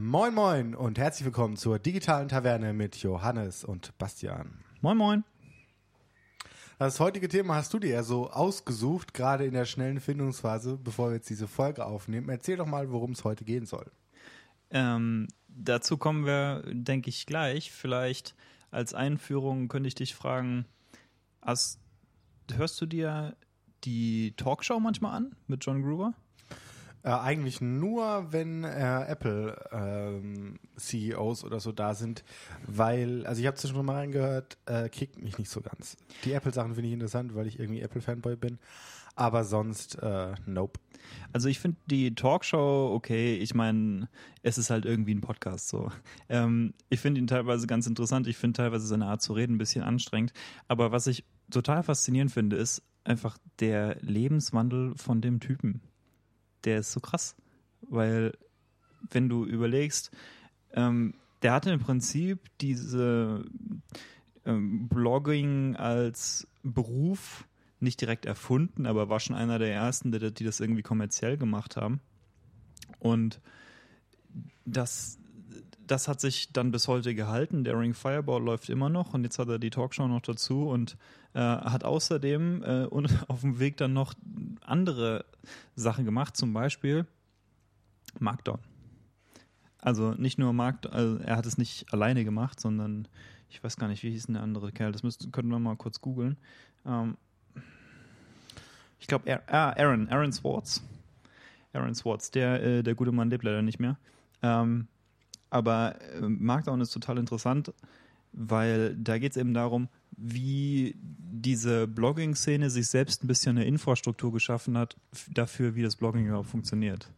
Moin Moin und herzlich willkommen zur digitalen Taverne mit Johannes und Bastian. Moin Moin. Das heutige Thema hast du dir ja so ausgesucht, gerade in der schnellen Findungsphase, bevor wir jetzt diese Folge aufnehmen. Erzähl doch mal, worum es heute gehen soll. Ähm, dazu kommen wir, denke ich, gleich. Vielleicht als Einführung könnte ich dich fragen, hast, hörst du dir die Talkshow manchmal an mit John Gruber? Äh, eigentlich nur, wenn äh, Apple ähm, CEOs oder so da sind, weil, also ich habe schon mal reingehört, äh, kickt mich nicht so ganz. Die Apple-Sachen finde ich interessant, weil ich irgendwie Apple-Fanboy bin, aber sonst, äh, nope. Also ich finde die Talkshow okay. Ich meine, es ist halt irgendwie ein Podcast so. Ähm, ich finde ihn teilweise ganz interessant. Ich finde teilweise seine Art zu reden ein bisschen anstrengend. Aber was ich total faszinierend finde, ist einfach der Lebenswandel von dem Typen der ist so krass. Weil, wenn du überlegst, ähm, der hatte im Prinzip diese ähm, Blogging als Beruf nicht direkt erfunden, aber war schon einer der ersten, die, die das irgendwie kommerziell gemacht haben. Und das, das hat sich dann bis heute gehalten. Der Ring Fireball läuft immer noch und jetzt hat er die Talkshow noch dazu und äh, hat außerdem äh, und auf dem Weg dann noch andere Sachen gemacht, zum Beispiel Markdown. Also nicht nur Markt, also er hat es nicht alleine gemacht, sondern ich weiß gar nicht, wie hieß denn der andere Kerl. Das müssten, können wir mal kurz googeln. Ähm, ich glaube, ah, Aaron, Aaron Swartz. Aaron Swartz, der, äh, der gute Mann lebt leider nicht mehr. Ähm, aber äh, Markdown ist total interessant, weil da geht es eben darum, wie diese Blogging-Szene sich selbst ein bisschen eine Infrastruktur geschaffen hat dafür, wie das Blogging überhaupt funktioniert.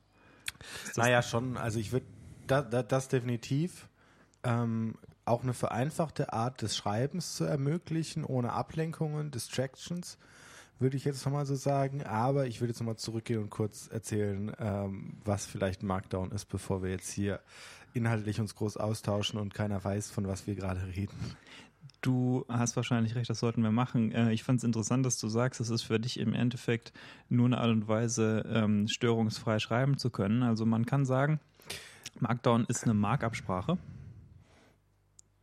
Naja, schon. Also ich würde da, da, das definitiv ähm, auch eine vereinfachte Art des Schreibens zu ermöglichen, ohne Ablenkungen, Distractions, würde ich jetzt nochmal so sagen. Aber ich würde jetzt nochmal zurückgehen und kurz erzählen, ähm, was vielleicht Markdown ist, bevor wir jetzt hier inhaltlich uns groß austauschen und keiner weiß, von was wir gerade reden. Du hast wahrscheinlich recht, das sollten wir machen. Äh, ich fand es interessant, dass du sagst, es ist für dich im Endeffekt nur eine Art und Weise, ähm, störungsfrei schreiben zu können. Also man kann sagen, Markdown ist eine Markabsprache.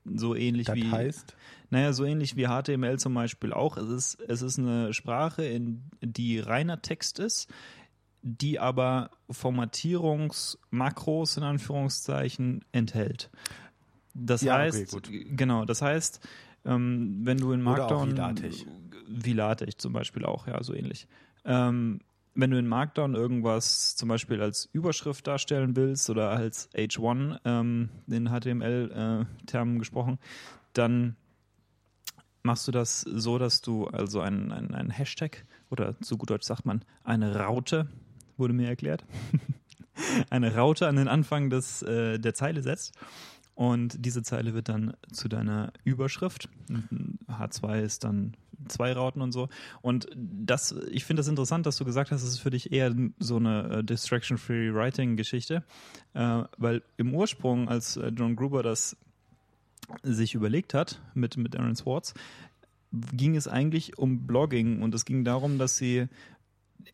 So ähnlich das wie. heißt? Naja, so ähnlich wie HTML zum Beispiel auch. Es ist, es ist eine Sprache, in die reiner Text ist, die aber Formatierungsmakros in Anführungszeichen enthält. Das ja, heißt, okay, genau, das heißt, ähm, wenn du in Markdown. Oder auch. Wie LaTeX zum Beispiel auch, ja, so ähnlich. Ähm, wenn du in Markdown irgendwas zum Beispiel als Überschrift darstellen willst oder als H1 ähm, in HTML-Termen äh, gesprochen, dann machst du das so, dass du also einen, einen Hashtag oder zu gut Deutsch sagt man eine Raute, wurde mir erklärt, eine Raute an den Anfang des, äh, der Zeile setzt und diese Zeile wird dann zu deiner Überschrift. H2 ist dann zwei Rauten und so. Und das, ich finde das interessant, dass du gesagt hast, es ist für dich eher so eine äh, Distraction-Free Writing-Geschichte. Äh, weil im Ursprung, als äh, John Gruber das sich überlegt hat mit, mit Aaron Swartz, ging es eigentlich um Blogging und es ging darum, dass sie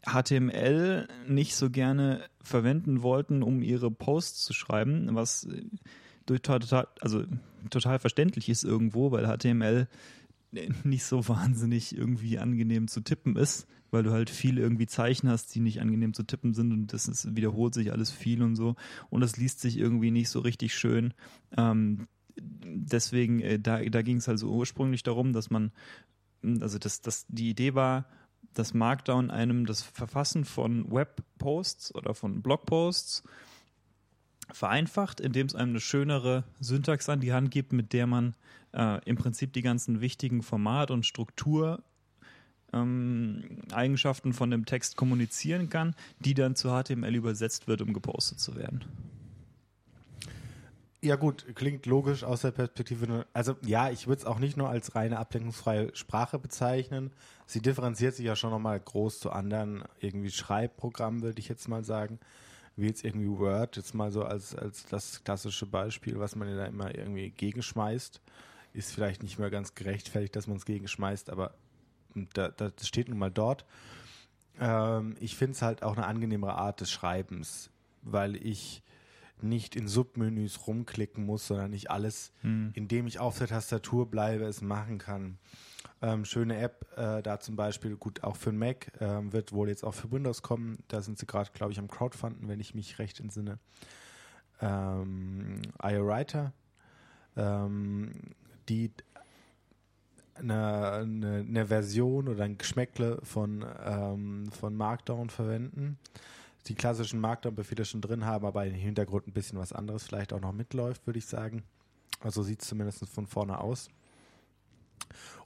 HTML nicht so gerne verwenden wollten, um ihre Posts zu schreiben, was total, also total verständlich ist irgendwo, weil HTML nicht so wahnsinnig irgendwie angenehm zu tippen ist, weil du halt viel irgendwie Zeichen hast, die nicht angenehm zu tippen sind und das ist, wiederholt sich alles viel und so und das liest sich irgendwie nicht so richtig schön. Ähm, deswegen, äh, da, da ging es also ursprünglich darum, dass man, also das, das, die Idee war, dass Markdown einem das Verfassen von Webposts oder von Blogposts vereinfacht, indem es einem eine schönere Syntax an die Hand gibt, mit der man äh, im Prinzip die ganzen wichtigen Format- und Struktur-Eigenschaften ähm, von dem Text kommunizieren kann, die dann zu HTML übersetzt wird, um gepostet zu werden. Ja gut, klingt logisch aus der Perspektive. Also ja, ich würde es auch nicht nur als reine ablenkungsfreie Sprache bezeichnen. Sie differenziert sich ja schon nochmal groß zu anderen irgendwie Schreibprogrammen, würde ich jetzt mal sagen wie jetzt irgendwie Word, jetzt mal so als, als das klassische Beispiel, was man ja da immer irgendwie gegenschmeißt, ist vielleicht nicht mehr ganz gerechtfertigt, dass man es gegenschmeißt, aber da, das steht nun mal dort. Ähm, ich finde es halt auch eine angenehmere Art des Schreibens, weil ich nicht in Submenüs rumklicken muss, sondern nicht alles, Hm. indem ich auf der Tastatur bleibe, es machen kann. Ähm, schöne App, äh, da zum Beispiel, gut, auch für den Mac, ähm, wird wohl jetzt auch für Windows kommen. Da sind sie gerade, glaube ich, am Crowdfunden, wenn ich mich recht entsinne. Ähm, iWriter, ähm, die eine, eine, eine Version oder ein Geschmäckle von, ähm, von Markdown verwenden. Die klassischen Markdown-Befehle schon drin haben, aber im Hintergrund ein bisschen was anderes vielleicht auch noch mitläuft, würde ich sagen. Also sieht es zumindest von vorne aus.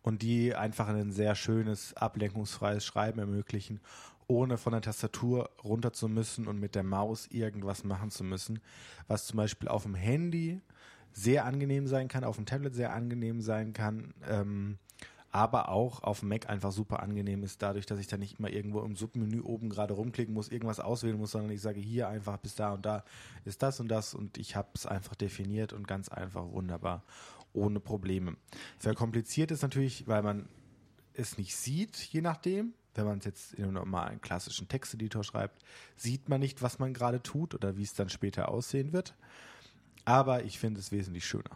Und die einfach ein sehr schönes, ablenkungsfreies Schreiben ermöglichen, ohne von der Tastatur runter zu müssen und mit der Maus irgendwas machen zu müssen. Was zum Beispiel auf dem Handy sehr angenehm sein kann, auf dem Tablet sehr angenehm sein kann, ähm, aber auch auf dem Mac einfach super angenehm ist, dadurch, dass ich da nicht immer irgendwo im Submenü oben gerade rumklicken muss, irgendwas auswählen muss, sondern ich sage hier einfach bis da und da ist das und das und ich habe es einfach definiert und ganz einfach wunderbar, ohne Probleme. Verkompliziert ist natürlich, weil man es nicht sieht, je nachdem. Wenn man es jetzt in einem normalen klassischen Texteditor schreibt, sieht man nicht, was man gerade tut oder wie es dann später aussehen wird. Aber ich finde es wesentlich schöner.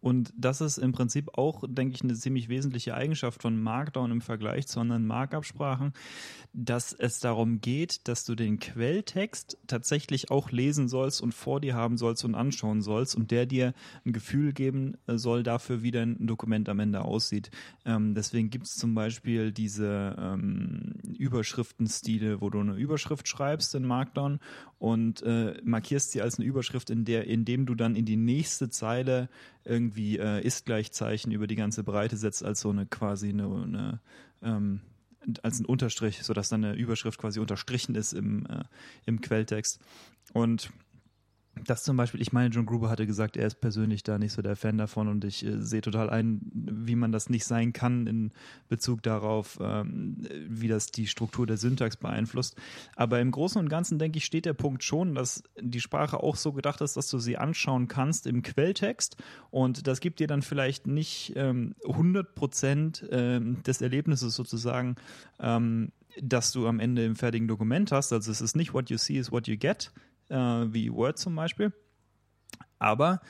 Und das ist im Prinzip auch, denke ich, eine ziemlich wesentliche Eigenschaft von Markdown im Vergleich zu anderen Markup-Sprachen, dass es darum geht, dass du den Quelltext tatsächlich auch lesen sollst und vor dir haben sollst und anschauen sollst und der dir ein Gefühl geben soll dafür, wie dein Dokument am Ende aussieht. Ähm, deswegen gibt es zum Beispiel diese ähm, Überschriftenstile, wo du eine Überschrift schreibst in Markdown und äh, markierst sie als eine Überschrift, in der, indem du dann in die nächste Zeile irgendwie äh, Ist-Gleichzeichen über die ganze Breite setzt, als so eine quasi eine, eine ähm, als ein Unterstrich, sodass dann eine Überschrift quasi unterstrichen ist im, äh, im Quelltext. Und das zum Beispiel, ich meine, John Gruber hatte gesagt, er ist persönlich da nicht so der Fan davon und ich äh, sehe total ein, wie man das nicht sein kann in Bezug darauf, ähm, wie das die Struktur der Syntax beeinflusst. Aber im Großen und Ganzen, denke ich, steht der Punkt schon, dass die Sprache auch so gedacht ist, dass du sie anschauen kannst im Quelltext und das gibt dir dann vielleicht nicht ähm, 100 Prozent ähm, des Erlebnisses sozusagen, ähm, dass du am Ende im fertigen Dokument hast. Also es ist nicht what you see is what you get, äh, wie Word zum Beispiel. Aber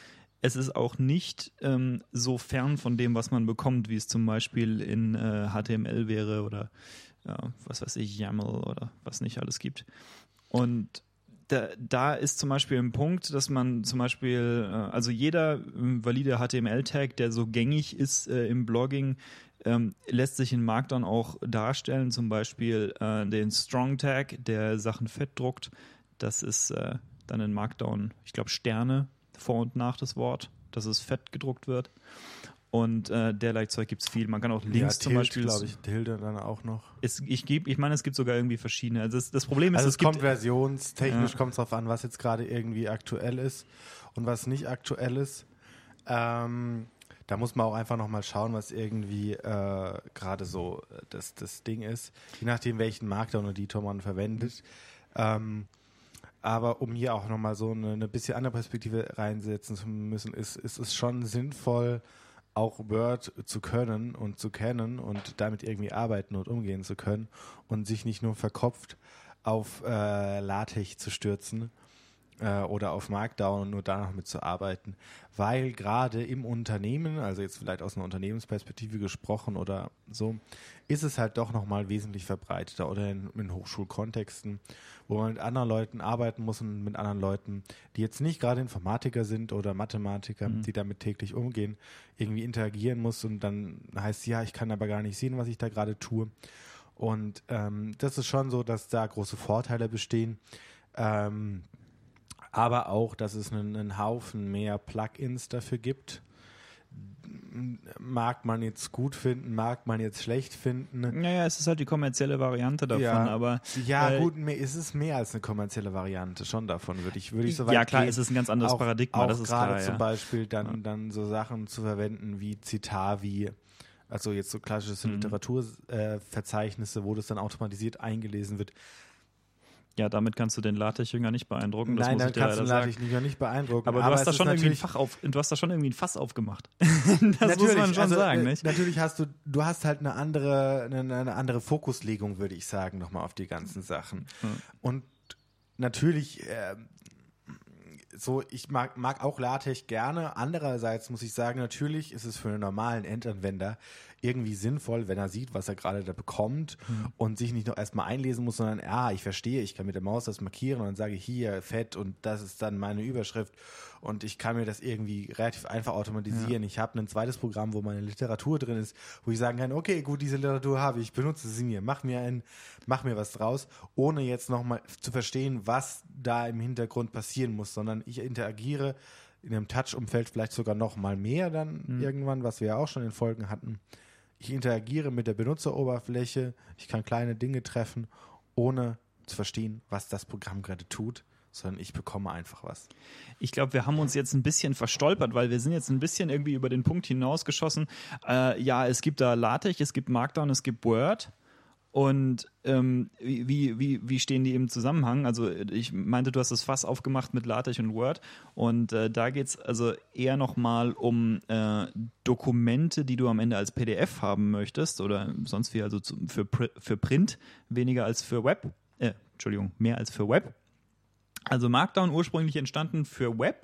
es ist auch nicht ähm, so fern von dem, was man bekommt, wie es zum Beispiel in äh, HTML wäre oder äh, was weiß ich, YAML oder was nicht alles gibt. Und da, da ist zum Beispiel ein Punkt, dass man zum Beispiel, äh, also jeder äh, valide HTML-Tag, der so gängig ist äh, im Blogging, ähm, lässt sich in Markdown auch darstellen, zum Beispiel äh, den Strong-Tag, der Sachen fett druckt. Das ist äh, dann in Markdown, ich glaube, Sterne vor und nach das Wort, dass es fett gedruckt wird. Und äh, derlei Zeug gibt es viel. Man kann auch Links ja, zum Beispiel. glaube ich, Tilde dann auch noch. Es, ich, ich meine, es gibt sogar irgendwie verschiedene. Also das, das Problem ist, Also es, es kommt gibt, versionstechnisch, Ja. kommt es darauf an, was jetzt gerade irgendwie aktuell ist und was nicht aktuell ist. Ähm, da muss man auch einfach nochmal schauen, was irgendwie äh, gerade so äh, das, das Ding ist, je nachdem, welchen Markdown-Editor man verwendet. Ähm, aber um hier auch nochmal so eine, eine bisschen andere Perspektive reinsetzen zu müssen, ist, ist es schon sinnvoll, auch Word zu können und zu kennen und damit irgendwie arbeiten und umgehen zu können und sich nicht nur verkopft auf äh, LaTeX zu stürzen äh, oder auf Markdown und nur da noch mitzuarbeiten, weil gerade im Unternehmen, also jetzt vielleicht aus einer Unternehmensperspektive gesprochen oder so, ist es halt doch nochmal wesentlich verbreiteter oder in, in Hochschulkontexten, wo man mit anderen Leuten arbeiten muss und mit anderen Leuten, die jetzt nicht gerade Informatiker sind oder Mathematiker, die damit täglich umgehen, irgendwie interagieren muss und dann heißt ja, ich kann aber gar nicht sehen, was ich da gerade tue. Und ähm, das ist schon so, dass da große Vorteile bestehen. Ähm, aber auch, dass es einen, einen Haufen mehr Plugins dafür gibt. Mag man jetzt gut finden, mag man jetzt schlecht finden. Naja, es ist halt die kommerzielle Variante davon, Ja. aber Ja, äh, gut, ist es mehr als eine kommerzielle Variante, schon davon würde ich, würde ich so weit ja klar, gehen. es ist ein ganz anderes auch, Paradigma, auch das ist gerade klar. zum Ja. Beispiel dann, dann so Sachen zu verwenden wie Citavi, also jetzt so klassische Mhm. Literaturverzeichnisse, äh, wo das dann automatisiert eingelesen wird. Ja, damit kannst du den LaTeX-Jünger nicht beeindrucken, das Nein, muss dann ich dir kannst du sagen. natürlich nicht, beeindrucken. Aber du hast da schon irgendwie ein natürlich- Fach auf, du hast da schon irgendwie ein Fass aufgemacht. das muss man schon also, sagen, äh, nicht? Natürlich hast du, du hast halt eine andere, eine, eine andere Fokuslegung, würde ich sagen, nochmal auf die ganzen Sachen. Hm. Und natürlich äh, so, ich mag, mag auch LaTeX gerne. Andererseits muss ich sagen, natürlich ist es für einen normalen Endanwender irgendwie sinnvoll, wenn er sieht, was er gerade da bekommt mhm. und sich nicht noch erstmal einlesen muss, sondern, ja, ich verstehe, ich kann mit der Maus das markieren und dann sage ich hier fett und das ist dann meine Überschrift und ich kann mir das irgendwie relativ einfach automatisieren. Ja. Ich habe ein zweites Programm, wo meine Literatur drin ist, wo ich sagen kann, okay, gut, diese Literatur habe ich, benutze sie mir, mach mir ein, mach mir was draus, ohne jetzt nochmal zu verstehen, was da im Hintergrund passieren muss, sondern ich interagiere in einem Touch-Umfeld vielleicht sogar noch mal mehr dann mhm. irgendwann, was wir ja auch schon in Folgen hatten, ich interagiere mit der Benutzeroberfläche, ich kann kleine Dinge treffen, ohne zu verstehen, was das Programm gerade tut, sondern ich bekomme einfach was. Ich glaube, wir haben uns jetzt ein bisschen verstolpert, weil wir sind jetzt ein bisschen irgendwie über den Punkt hinausgeschossen. Äh, ja, es gibt da LaTeX, es gibt Markdown, es gibt Word. Und ähm, wie, wie, wie stehen die im Zusammenhang? Also ich meinte, du hast das Fass aufgemacht mit LaTeX und Word und äh, da geht es also eher nochmal um äh, Dokumente, die du am Ende als PDF haben möchtest oder sonst wie, also zu, für, für Print, weniger als für Web. Äh, Entschuldigung, mehr als für Web. Also Markdown ursprünglich entstanden für Web,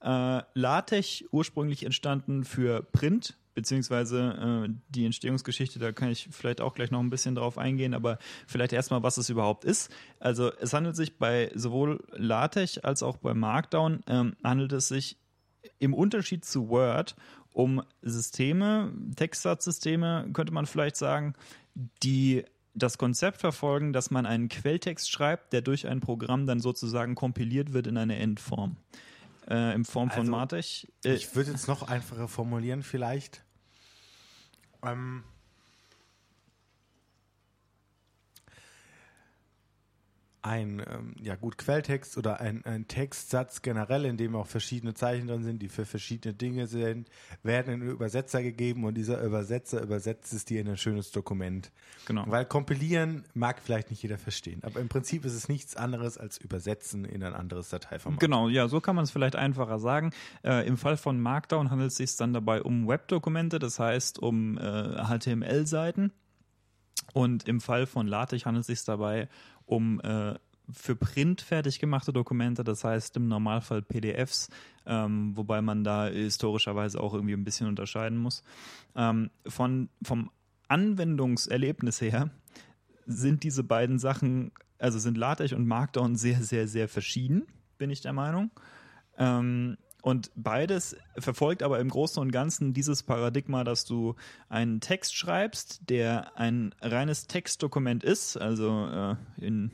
äh, LaTeX ursprünglich entstanden für Print, beziehungsweise äh, die Entstehungsgeschichte, da kann ich vielleicht auch gleich noch ein bisschen drauf eingehen, aber vielleicht erstmal, was es überhaupt ist. Also es handelt sich bei sowohl LaTeX als auch bei Markdown, ähm, handelt es sich im Unterschied zu Word um Systeme, Textsatzsysteme, könnte man vielleicht sagen, die das Konzept verfolgen, dass man einen Quelltext schreibt, der durch ein Programm dann sozusagen kompiliert wird in eine Endform äh, in Form von also, Martech. Äh, ich würde jetzt noch einfacher formulieren vielleicht. Ähm, ein ähm, ja gut Quelltext oder ein, ein Textsatz generell, in dem auch verschiedene Zeichen drin sind, die für verschiedene Dinge sind, werden in einen Übersetzer gegeben und dieser Übersetzer übersetzt es dir in ein schönes Dokument. Genau. Weil kompilieren mag vielleicht nicht jeder verstehen, aber im Prinzip ist es nichts anderes als übersetzen in ein anderes Dateiformat. Genau, ja, so kann man es vielleicht einfacher sagen. Äh, Im Fall von Markdown handelt es sich dann dabei um Webdokumente, das heißt um äh, HTML-Seiten. Und im Fall von LaTeX handelt es sich dabei um äh, für Print fertig gemachte Dokumente, das heißt im Normalfall PDFs, ähm, wobei man da historischerweise auch irgendwie ein bisschen unterscheiden muss. Ähm, von, vom Anwendungserlebnis her sind diese beiden Sachen, also sind LaTeX und Markdown sehr, sehr, sehr verschieden, bin ich der Meinung. Ähm, und beides verfolgt aber im Großen und Ganzen dieses Paradigma, dass du einen Text schreibst, der ein reines Textdokument ist, also äh, in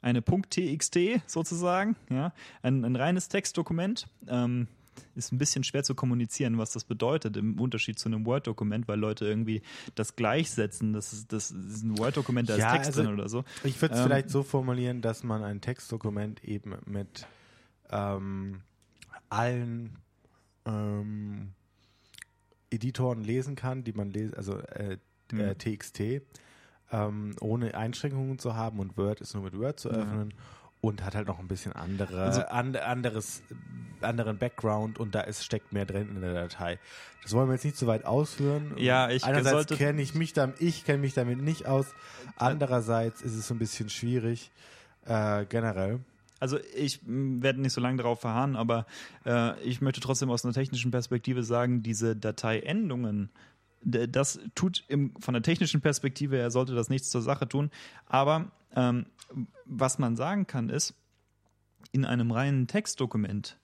eine .txt sozusagen, ja, ein, ein reines Textdokument. Ähm, ist ein bisschen schwer zu kommunizieren, was das bedeutet im Unterschied zu einem Word-Dokument, weil Leute irgendwie das gleichsetzen. Das ist, das ist ein Word-Dokument, da ja, ist Text also drin oder so. Ich würde es ähm, vielleicht so formulieren, dass man ein Textdokument eben mit ähm, allen ähm, Editoren lesen kann, die man lesen, also äh, mhm. äh, TXT, ähm, ohne Einschränkungen zu haben und Word ist nur mit Word zu öffnen. Ja. Und hat halt noch ein bisschen andere, also, an, anderes, anderen Background und da ist, steckt mehr drin in der Datei. Das wollen wir jetzt nicht so weit ausführen. Ja, ich Einerseits kenne ich mich damit, ich kenne mich damit nicht aus. Andererseits ist es so ein bisschen schwierig, äh, generell. Also ich werde nicht so lange darauf verharren, aber äh, ich möchte trotzdem aus einer technischen Perspektive sagen, diese Dateiendungen, das tut im, von der technischen Perspektive her sollte das nichts zur Sache tun. Aber ähm, was man sagen kann ist, in einem reinen Textdokument,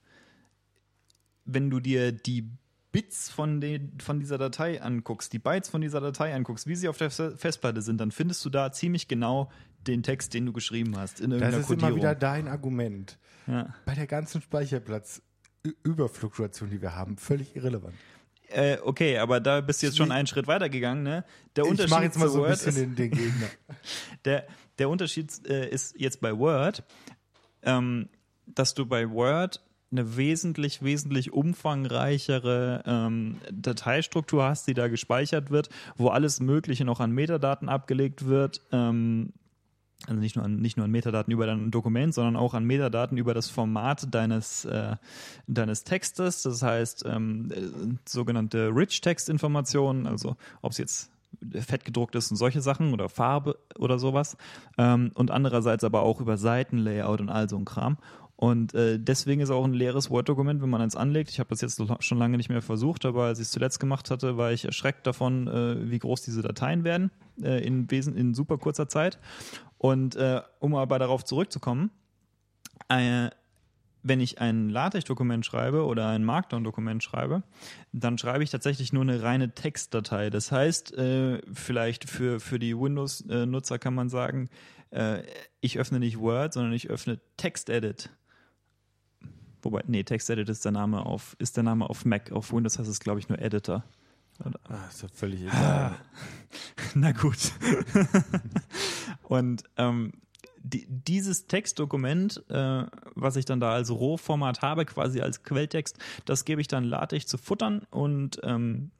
wenn du dir die Bits von, den, von dieser Datei anguckst, die Bytes von dieser Datei anguckst, wie sie auf der Festplatte sind, dann findest du da ziemlich genau den Text, den du geschrieben hast. In das ist Codierung. immer wieder dein Argument. Ja. Bei der ganzen Speicherplatz-Überfluktuation, die wir haben, völlig irrelevant. Äh, okay, aber da bist du jetzt schon einen Schritt weiter gegangen, ne? Der ich mache jetzt mal so ein bisschen ist, den, den Gegner. der, der Unterschied äh, ist jetzt bei Word, ähm, dass du bei Word eine wesentlich, wesentlich umfangreichere ähm, Dateistruktur hast, die da gespeichert wird, wo alles Mögliche noch an Metadaten abgelegt wird. Ähm, also nicht nur an, nicht nur an Metadaten über dein Dokument, sondern auch an Metadaten über das Format deines, äh, deines Textes. Das heißt, ähm, äh, sogenannte Rich-Text-Informationen, also ob es jetzt fett gedruckt ist und solche Sachen oder Farbe oder sowas. Ähm, und andererseits aber auch über Seitenlayout und all so ein Kram. Und äh, deswegen ist auch ein leeres Word-Dokument, wenn man eins anlegt. Ich habe das jetzt schon lange nicht mehr versucht, aber als ich es zuletzt gemacht hatte, war ich erschreckt davon, äh, wie groß diese Dateien werden äh, in, Wesen in super kurzer Zeit. Und äh, um aber darauf zurückzukommen, äh, wenn ich ein LaTeX-Dokument schreibe oder ein Markdown-Dokument schreibe, dann schreibe ich tatsächlich nur eine reine Textdatei. Das heißt, äh, vielleicht für, für die Windows-Nutzer kann man sagen, äh, ich öffne nicht Word, sondern ich öffne TextEdit. Wobei, nee, TextEdit ist der Name auf, ist der Name auf Mac. Auf Windows heißt es, glaube ich, nur Editor. Oder? Ah, ist ja völlig egal. Na gut. Und ähm, die, dieses Textdokument, äh, was ich dann da als Rohformat habe, quasi als Quelltext, das gebe ich dann LaTeX zu futtern und ähm,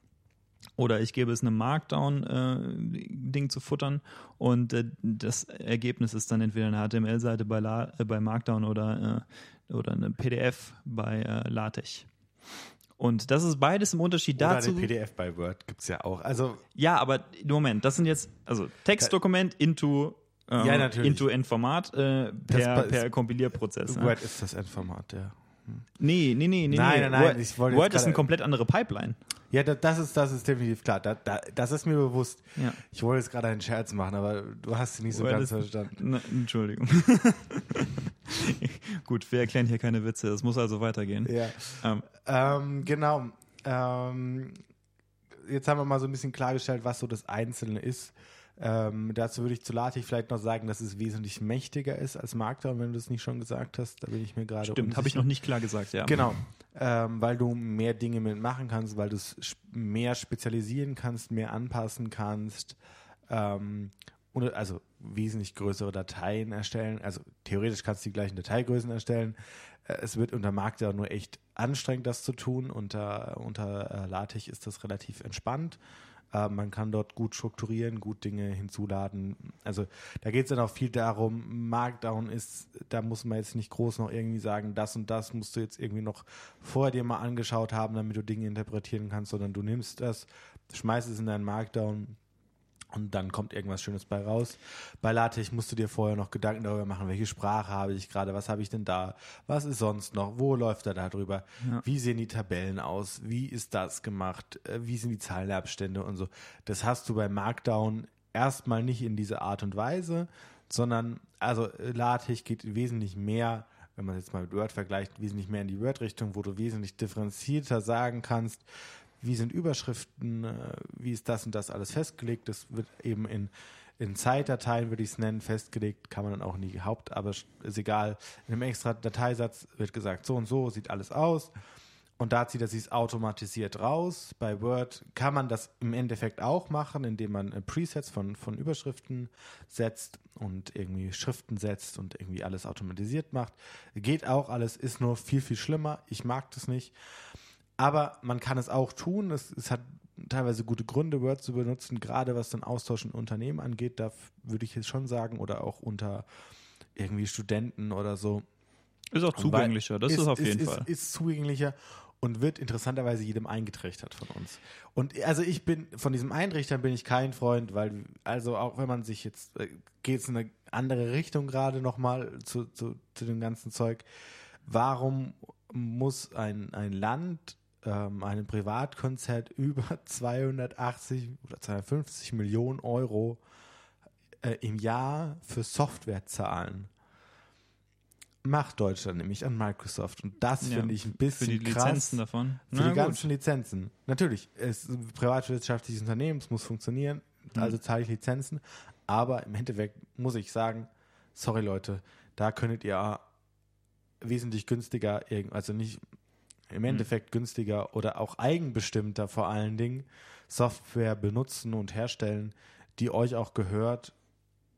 oder ich gebe es einem Markdown-Ding äh, zu futtern und äh, das Ergebnis ist dann entweder eine HTML-Seite bei, äh, bei Markdown oder, äh, oder eine PDF bei äh, LaTeX. Und das ist beides im Unterschied Oder dazu. Oder PDF bei Word gibt es ja auch. Also ja, aber Moment, das sind jetzt, also Textdokument into ähm, ja, natürlich. into Endformat äh, per, per Kompilierprozess. Word ne? ist das Endformat, ja. Nee, nee, nee, nee. Nein, nee. nein, nein. Word, Word ist eine komplett andere Pipeline. Ja, das ist, das ist definitiv klar. Da, da, das ist mir bewusst. Ja. Ich wollte jetzt gerade einen Scherz machen, aber du hast ihn nicht so Word ganz ist, verstanden. Na, Entschuldigung. Gut, wir erklären hier keine Witze. Das muss also weitergehen. Ja. Ähm. Ähm, genau. Ähm, jetzt haben wir mal so ein bisschen klargestellt, was so das Einzelne ist. Ähm, dazu würde ich zu Latich vielleicht noch sagen, dass es wesentlich mächtiger ist als Markdown, wenn du es nicht schon gesagt hast. Da bin ich mir gerade Stimmt, habe ich noch nicht klar gesagt, ja. Genau, ähm, weil du mehr Dinge mitmachen kannst, weil du es mehr spezialisieren kannst, mehr anpassen kannst. Ähm, und, also wesentlich größere Dateien erstellen. Also theoretisch kannst du die gleichen Dateigrößen erstellen. Äh, es wird unter Markdown nur echt anstrengend, das zu tun. Unter, unter äh, LaTeX ist das relativ entspannt. Äh, man kann dort gut strukturieren, gut Dinge hinzuladen. Also da geht es dann auch viel darum, Markdown ist, da muss man jetzt nicht groß noch irgendwie sagen, das und das musst du jetzt irgendwie noch vorher dir mal angeschaut haben, damit du Dinge interpretieren kannst, sondern du nimmst das, schmeißt es in deinen Markdown und dann kommt irgendwas Schönes bei raus. Bei LaTeX musst du dir vorher noch Gedanken darüber machen, welche Sprache habe ich gerade, was habe ich denn da, was ist sonst noch, wo läuft er da drüber, ja. wie sehen die Tabellen aus, wie ist das gemacht, äh, wie sind die Zahlenabstände und so. Das hast du bei Markdown erstmal nicht in dieser Art und Weise, sondern also LaTeX geht wesentlich mehr wenn man jetzt mal mit Word vergleicht, wesentlich mehr in die Word-Richtung, wo du wesentlich differenzierter sagen kannst, wie sind Überschriften, äh, wie ist das und das alles festgelegt. Das wird eben in, in Zeitdateien, würde ich es nennen, festgelegt, kann man dann auch in die Haupt, aber ist egal. In einem extra Dateisatz wird gesagt, so und so sieht alles aus. Und da zieht er sich automatisiert raus. Bei Word kann man das im Endeffekt auch machen, indem man äh, Presets von, von Überschriften setzt und irgendwie Schriften setzt und irgendwie alles automatisiert macht. Geht auch alles, ist nur viel, viel schlimmer. Ich mag das nicht. Aber man kann es auch tun. Es, es hat teilweise gute Gründe, Word zu benutzen, gerade was den Austausch in Unternehmen angeht. Da würde ich jetzt schon sagen, oder auch unter irgendwie Studenten oder so. Ist auch zugänglicher, das ist, ist auf jeden ist, Fall. Ist, ist zugänglicher und wird interessanterweise jedem eingetrichtert von uns. Und also ich bin, von diesem Eintrichtern bin ich kein Freund, weil, also auch wenn man sich jetzt, äh, geht es in eine andere Richtung gerade nochmal zu, zu, zu dem ganzen Zeug. Warum muss ein, ein Land ähm, einem Privatkonzert über 280 oder 250 Millionen Euro äh, im Jahr für Software zahlen. Macht Deutschland nämlich an Microsoft. Und das ja, finde ich ein bisschen Für die krass. Lizenzen davon. Für Na, die ganzen Lizenzen. Natürlich, es ist ein privatwirtschaftliches Unternehmen, es muss funktionieren, mhm. also zahle ich Lizenzen. Aber im Endeffekt muss ich sagen, sorry Leute, da könntet ihr wesentlich günstiger, also nicht im mhm. Endeffekt günstiger oder auch eigenbestimmter vor allen Dingen Software benutzen und herstellen, die euch auch gehört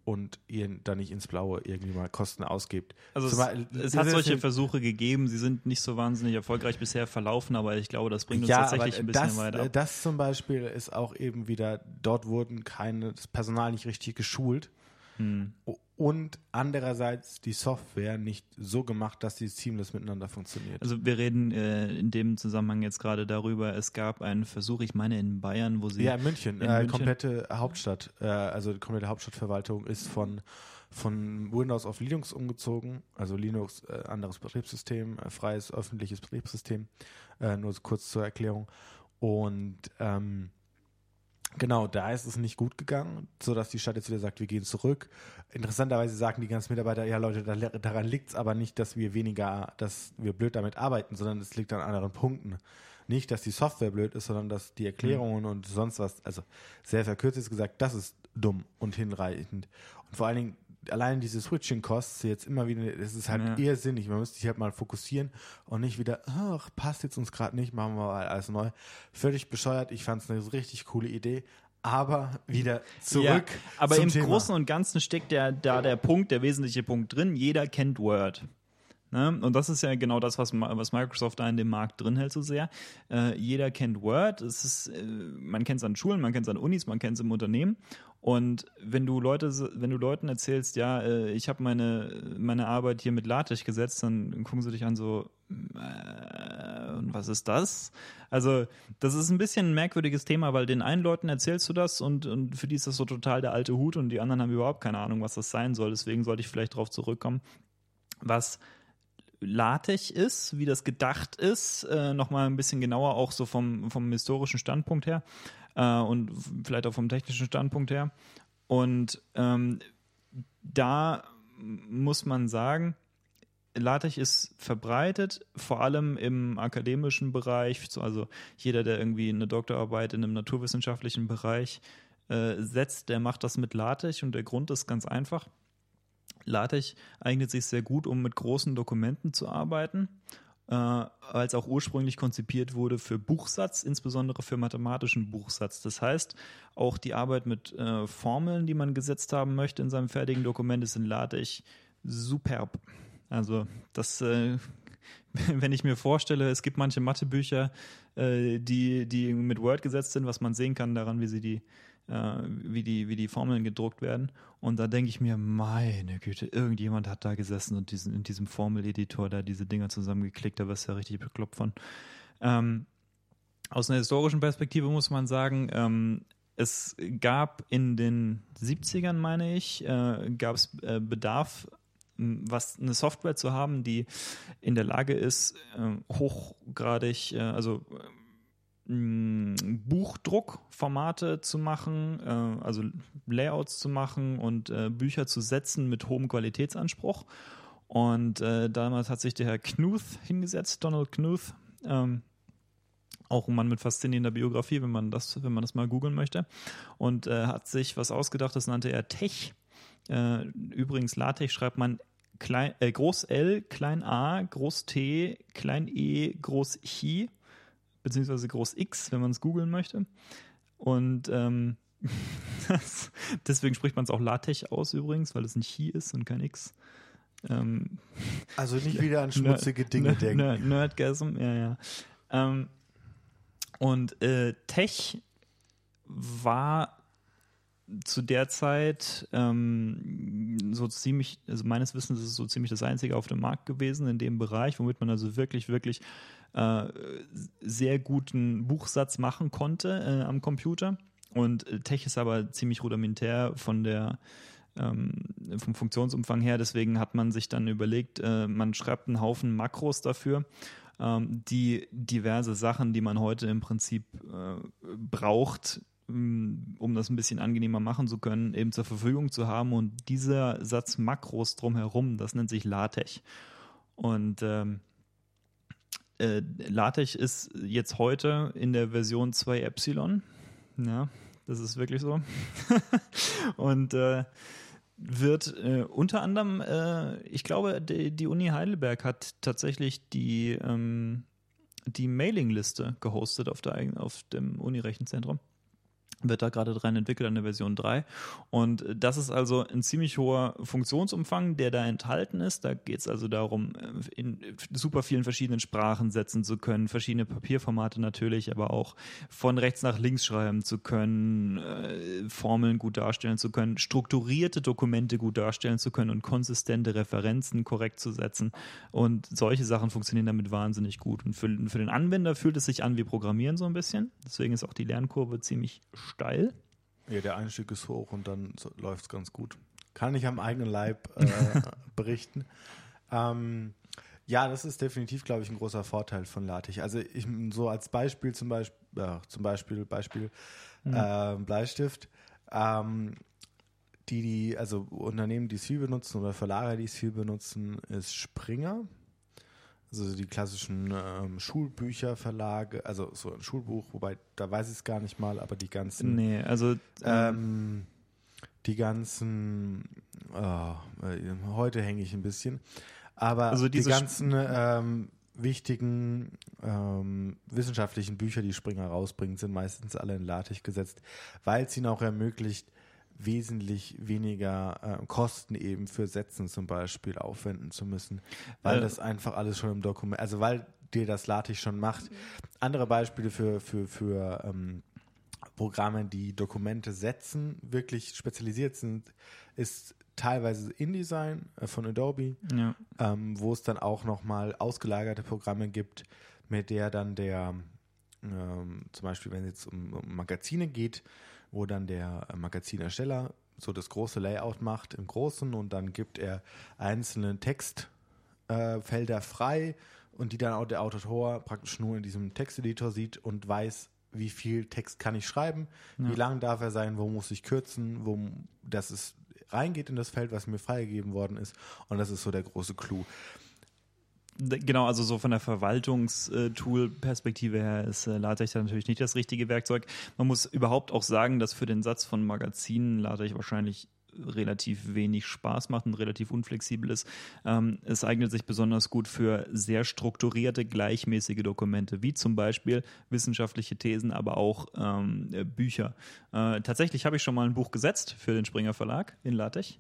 und ihr da nicht ins Blaue irgendwie mal Kosten ausgibt. Also es, es hat solche Versuche gegeben, sie sind nicht so wahnsinnig erfolgreich bisher verlaufen, aber ich glaube, das bringt uns ja, tatsächlich ein bisschen das, weiter. Das zum Beispiel ist auch eben wieder, dort wurden keine, das Personal nicht richtig geschult. Hm und andererseits die Software nicht so gemacht, dass sie seamless miteinander funktioniert. Also wir reden äh, in dem Zusammenhang jetzt gerade darüber, es gab einen Versuch, ich meine in Bayern, wo sie... Ja, in München, in äh, München? komplette Hauptstadt, äh, also die komplette Hauptstadtverwaltung ist von von Windows auf Linux umgezogen. Also Linux, äh, anderes Betriebssystem, äh, freies öffentliches Betriebssystem. Äh, nur kurz zur Erklärung. Und ähm, Genau, da ist es nicht gut gegangen, sodass die Stadt jetzt wieder sagt, wir gehen zurück. Interessanterweise sagen die ganzen Mitarbeiter, ja Leute, daran liegt es aber nicht, dass wir weniger, dass wir blöd damit arbeiten, sondern es liegt an anderen Punkten. Nicht, dass die Software blöd ist, sondern dass die Erklärungen mhm. und sonst was, also sehr verkürzt gesagt, das ist dumm und hinreichend. Und vor allen Dingen, allein diese Switching-Costs jetzt immer wieder, das ist halt ja. irrsinnig. Man müsste sich halt mal fokussieren und nicht wieder, ach, passt jetzt uns gerade nicht, machen wir mal alles neu. Völlig bescheuert. Ich fand es eine richtig coole Idee. Aber wieder zurück. Ja, aber im Thema. Großen und Ganzen steckt der, da der Punkt, der wesentliche Punkt drin. Jeder kennt Word. Ne? Und das ist ja genau das, was, was Microsoft da in dem Markt drin hält so sehr. Äh, jeder kennt Word. Es ist, äh, man kennt es an Schulen, man kennt es an Unis, man kennt es im Unternehmen. Und wenn du Leute, wenn du Leuten erzählst, ja, äh, ich habe meine, meine Arbeit hier mit LaTeX gesetzt, dann gucken sie dich an so, äh, was ist das? Also, das ist ein bisschen ein merkwürdiges Thema, weil den einen Leuten erzählst du das und, und für die ist das so total der alte Hut und die anderen haben überhaupt keine Ahnung, was das sein soll. Deswegen sollte ich vielleicht darauf zurückkommen, was LaTeX ist, wie das gedacht ist, äh, nochmal ein bisschen genauer auch so vom, vom historischen Standpunkt her äh, und vielleicht auch vom technischen Standpunkt her. Und ähm, da muss man sagen, LaTeX ist verbreitet, vor allem im akademischen Bereich. Also jeder, der irgendwie eine Doktorarbeit in einem naturwissenschaftlichen Bereich äh, setzt, der macht das mit LaTeX und der Grund ist ganz einfach. LaTeX eignet sich sehr gut, um mit großen Dokumenten zu arbeiten äh, als auch ursprünglich konzipiert wurde für Buchsatz, insbesondere für mathematischen Buchsatz. Das heißt, auch die Arbeit mit äh, Formeln, die man gesetzt haben möchte in seinem fertigen Dokument, ist in LaTeX superb. Also das, äh, wenn ich mir vorstelle, es gibt manche Mathebücher, äh, die, die mit Word gesetzt sind, was man sehen kann daran, wie sie die äh, wie, die, wie die Formeln gedruckt werden. Und da denke ich mir, meine Güte, irgendjemand hat da gesessen und diesen, in diesem Formeleditor da diese Dinger zusammengeklickt, da wirst du ja richtig bekloppt von. Ähm, aus einer historischen Perspektive muss man sagen, ähm, es gab in den 70ern, meine ich, äh, gab es äh, Bedarf, was eine Software zu haben, die in der Lage ist, äh, hochgradig, äh, also Buchdruckformate zu machen, äh, also Layouts zu machen und äh, Bücher zu setzen mit hohem Qualitätsanspruch. Und äh, damals hat sich der Herr Knuth hingesetzt, Donald Knuth, ähm, auch ein Mann mit faszinierender Biografie, wenn man das, wenn man das mal googeln möchte, und äh, hat sich was ausgedacht, das nannte er Tech. Äh, übrigens, LaTeX schreibt man klein, äh, Groß L, Klein a, Groß T, Klein e, Groß Chi beziehungsweise Groß X, wenn man es googeln möchte. Und ähm, das, deswegen spricht man es auch LaTeX aus übrigens, weil es ein Chi ist und kein X. Ähm, also nicht wieder an schmutzige Nerd, Dinge denken. Nerd, Nerdgasm, ja, ja. Ähm, und äh, Tech war zu der Zeit ähm, so ziemlich, also meines Wissens ist es so ziemlich das einzige auf dem Markt gewesen in dem Bereich, womit man also wirklich, wirklich äh, sehr guten Buchsatz machen konnte äh, am Computer. Und äh, Tech ist aber ziemlich rudimentär von der ähm, vom Funktionsumfang her. Deswegen hat man sich dann überlegt, äh, man schreibt einen Haufen Makros dafür, ähm, die diverse Sachen, die man heute im Prinzip braucht, mm, um das ein bisschen angenehmer machen zu können, eben zur Verfügung zu haben. Und dieser Satz Makros drumherum, das nennt sich LaTeX. Und ähm, äh, LaTeX ist jetzt heute in der Version 2 Epsilon. Ja, das ist wirklich so. und äh, wird äh, unter anderem, äh, ich glaube, die, die, Uni Heidelberg hat tatsächlich die, ähm, die Mailingliste gehostet auf, der, auf dem Uni-Rechenzentrum wird da gerade dran entwickelt an der Version 3. Und das ist also ein ziemlich hoher Funktionsumfang, der da enthalten ist. Da geht es also darum, in super vielen verschiedenen Sprachen setzen zu können, verschiedene Papierformate natürlich, aber auch von rechts nach links schreiben zu können, äh, Formeln gut darstellen zu können, strukturierte Dokumente gut darstellen zu können und konsistente Referenzen korrekt zu setzen. Und solche Sachen funktionieren damit wahnsinnig gut. Und für, für den Anwender fühlt es sich an wie Programmieren so ein bisschen. Deswegen ist auch die Lernkurve ziemlich steil. Ja, der Einstieg ist hoch und dann läuft es ganz gut. Kann ich am eigenen Leib äh, berichten. Ähm, ja, das ist definitiv, glaube ich, ein großer Vorteil von LaTeX. Also ich so als Beispiel zum Beispiel, ja, zum Beispiel, Beispiel mhm. äh, Bleistift. Ähm, die, die, also Unternehmen, die es viel benutzen oder Verlage, die es viel benutzen, ist Springer. Also die klassischen ähm, Schulbücherverlage, also so ein Schulbuch, wobei da weiß ich es gar nicht mal, aber die ganzen. Nee, also. Ähm, ähm die ganzen. Oh, heute hänge ich ein bisschen. Aber also die ganzen ähm, wichtigen ähm, wissenschaftlichen Bücher, die Springer rausbringt, sind meistens alle in LaTeX gesetzt, weil es ihnen auch ermöglicht, wesentlich weniger äh, Kosten eben für Sätzen zum Beispiel aufwenden zu müssen, weil äh. das einfach alles schon im Dokument, also weil dir das LaTeX schon macht. Andere Beispiele für, für, für ähm, Programme, die Dokumente setzen, wirklich spezialisiert sind, ist teilweise InDesign äh, von Adobe, ja. ähm, wo es dann auch nochmal ausgelagerte Programme gibt, mit der dann der, ähm, zum Beispiel wenn es jetzt um, um Magazine geht, wo dann der Magazinersteller so das große Layout macht im Großen und dann gibt er einzelne Textfelder äh, frei und die dann auch der Autor praktisch nur in diesem Texteditor sieht und weiß, wie viel Text kann ich schreiben, ja. wie lang darf er sein, wo muss ich kürzen, wo das ist reingeht in das Feld, was mir freigegeben worden ist und das ist so der große Clou. Genau, also so von der Verwaltungstool-Perspektive her ist äh, LaTeX natürlich nicht das richtige Werkzeug. Man muss überhaupt auch sagen, dass für den Satz von Magazinen LaTeX wahrscheinlich relativ wenig Spaß macht und relativ unflexibel ist. Ähm, es eignet sich besonders gut für sehr strukturierte, gleichmäßige Dokumente, wie zum Beispiel wissenschaftliche Thesen, aber auch ähm, Bücher. Äh, tatsächlich habe ich schon mal ein Buch gesetzt für den Springer Verlag in LaTeX.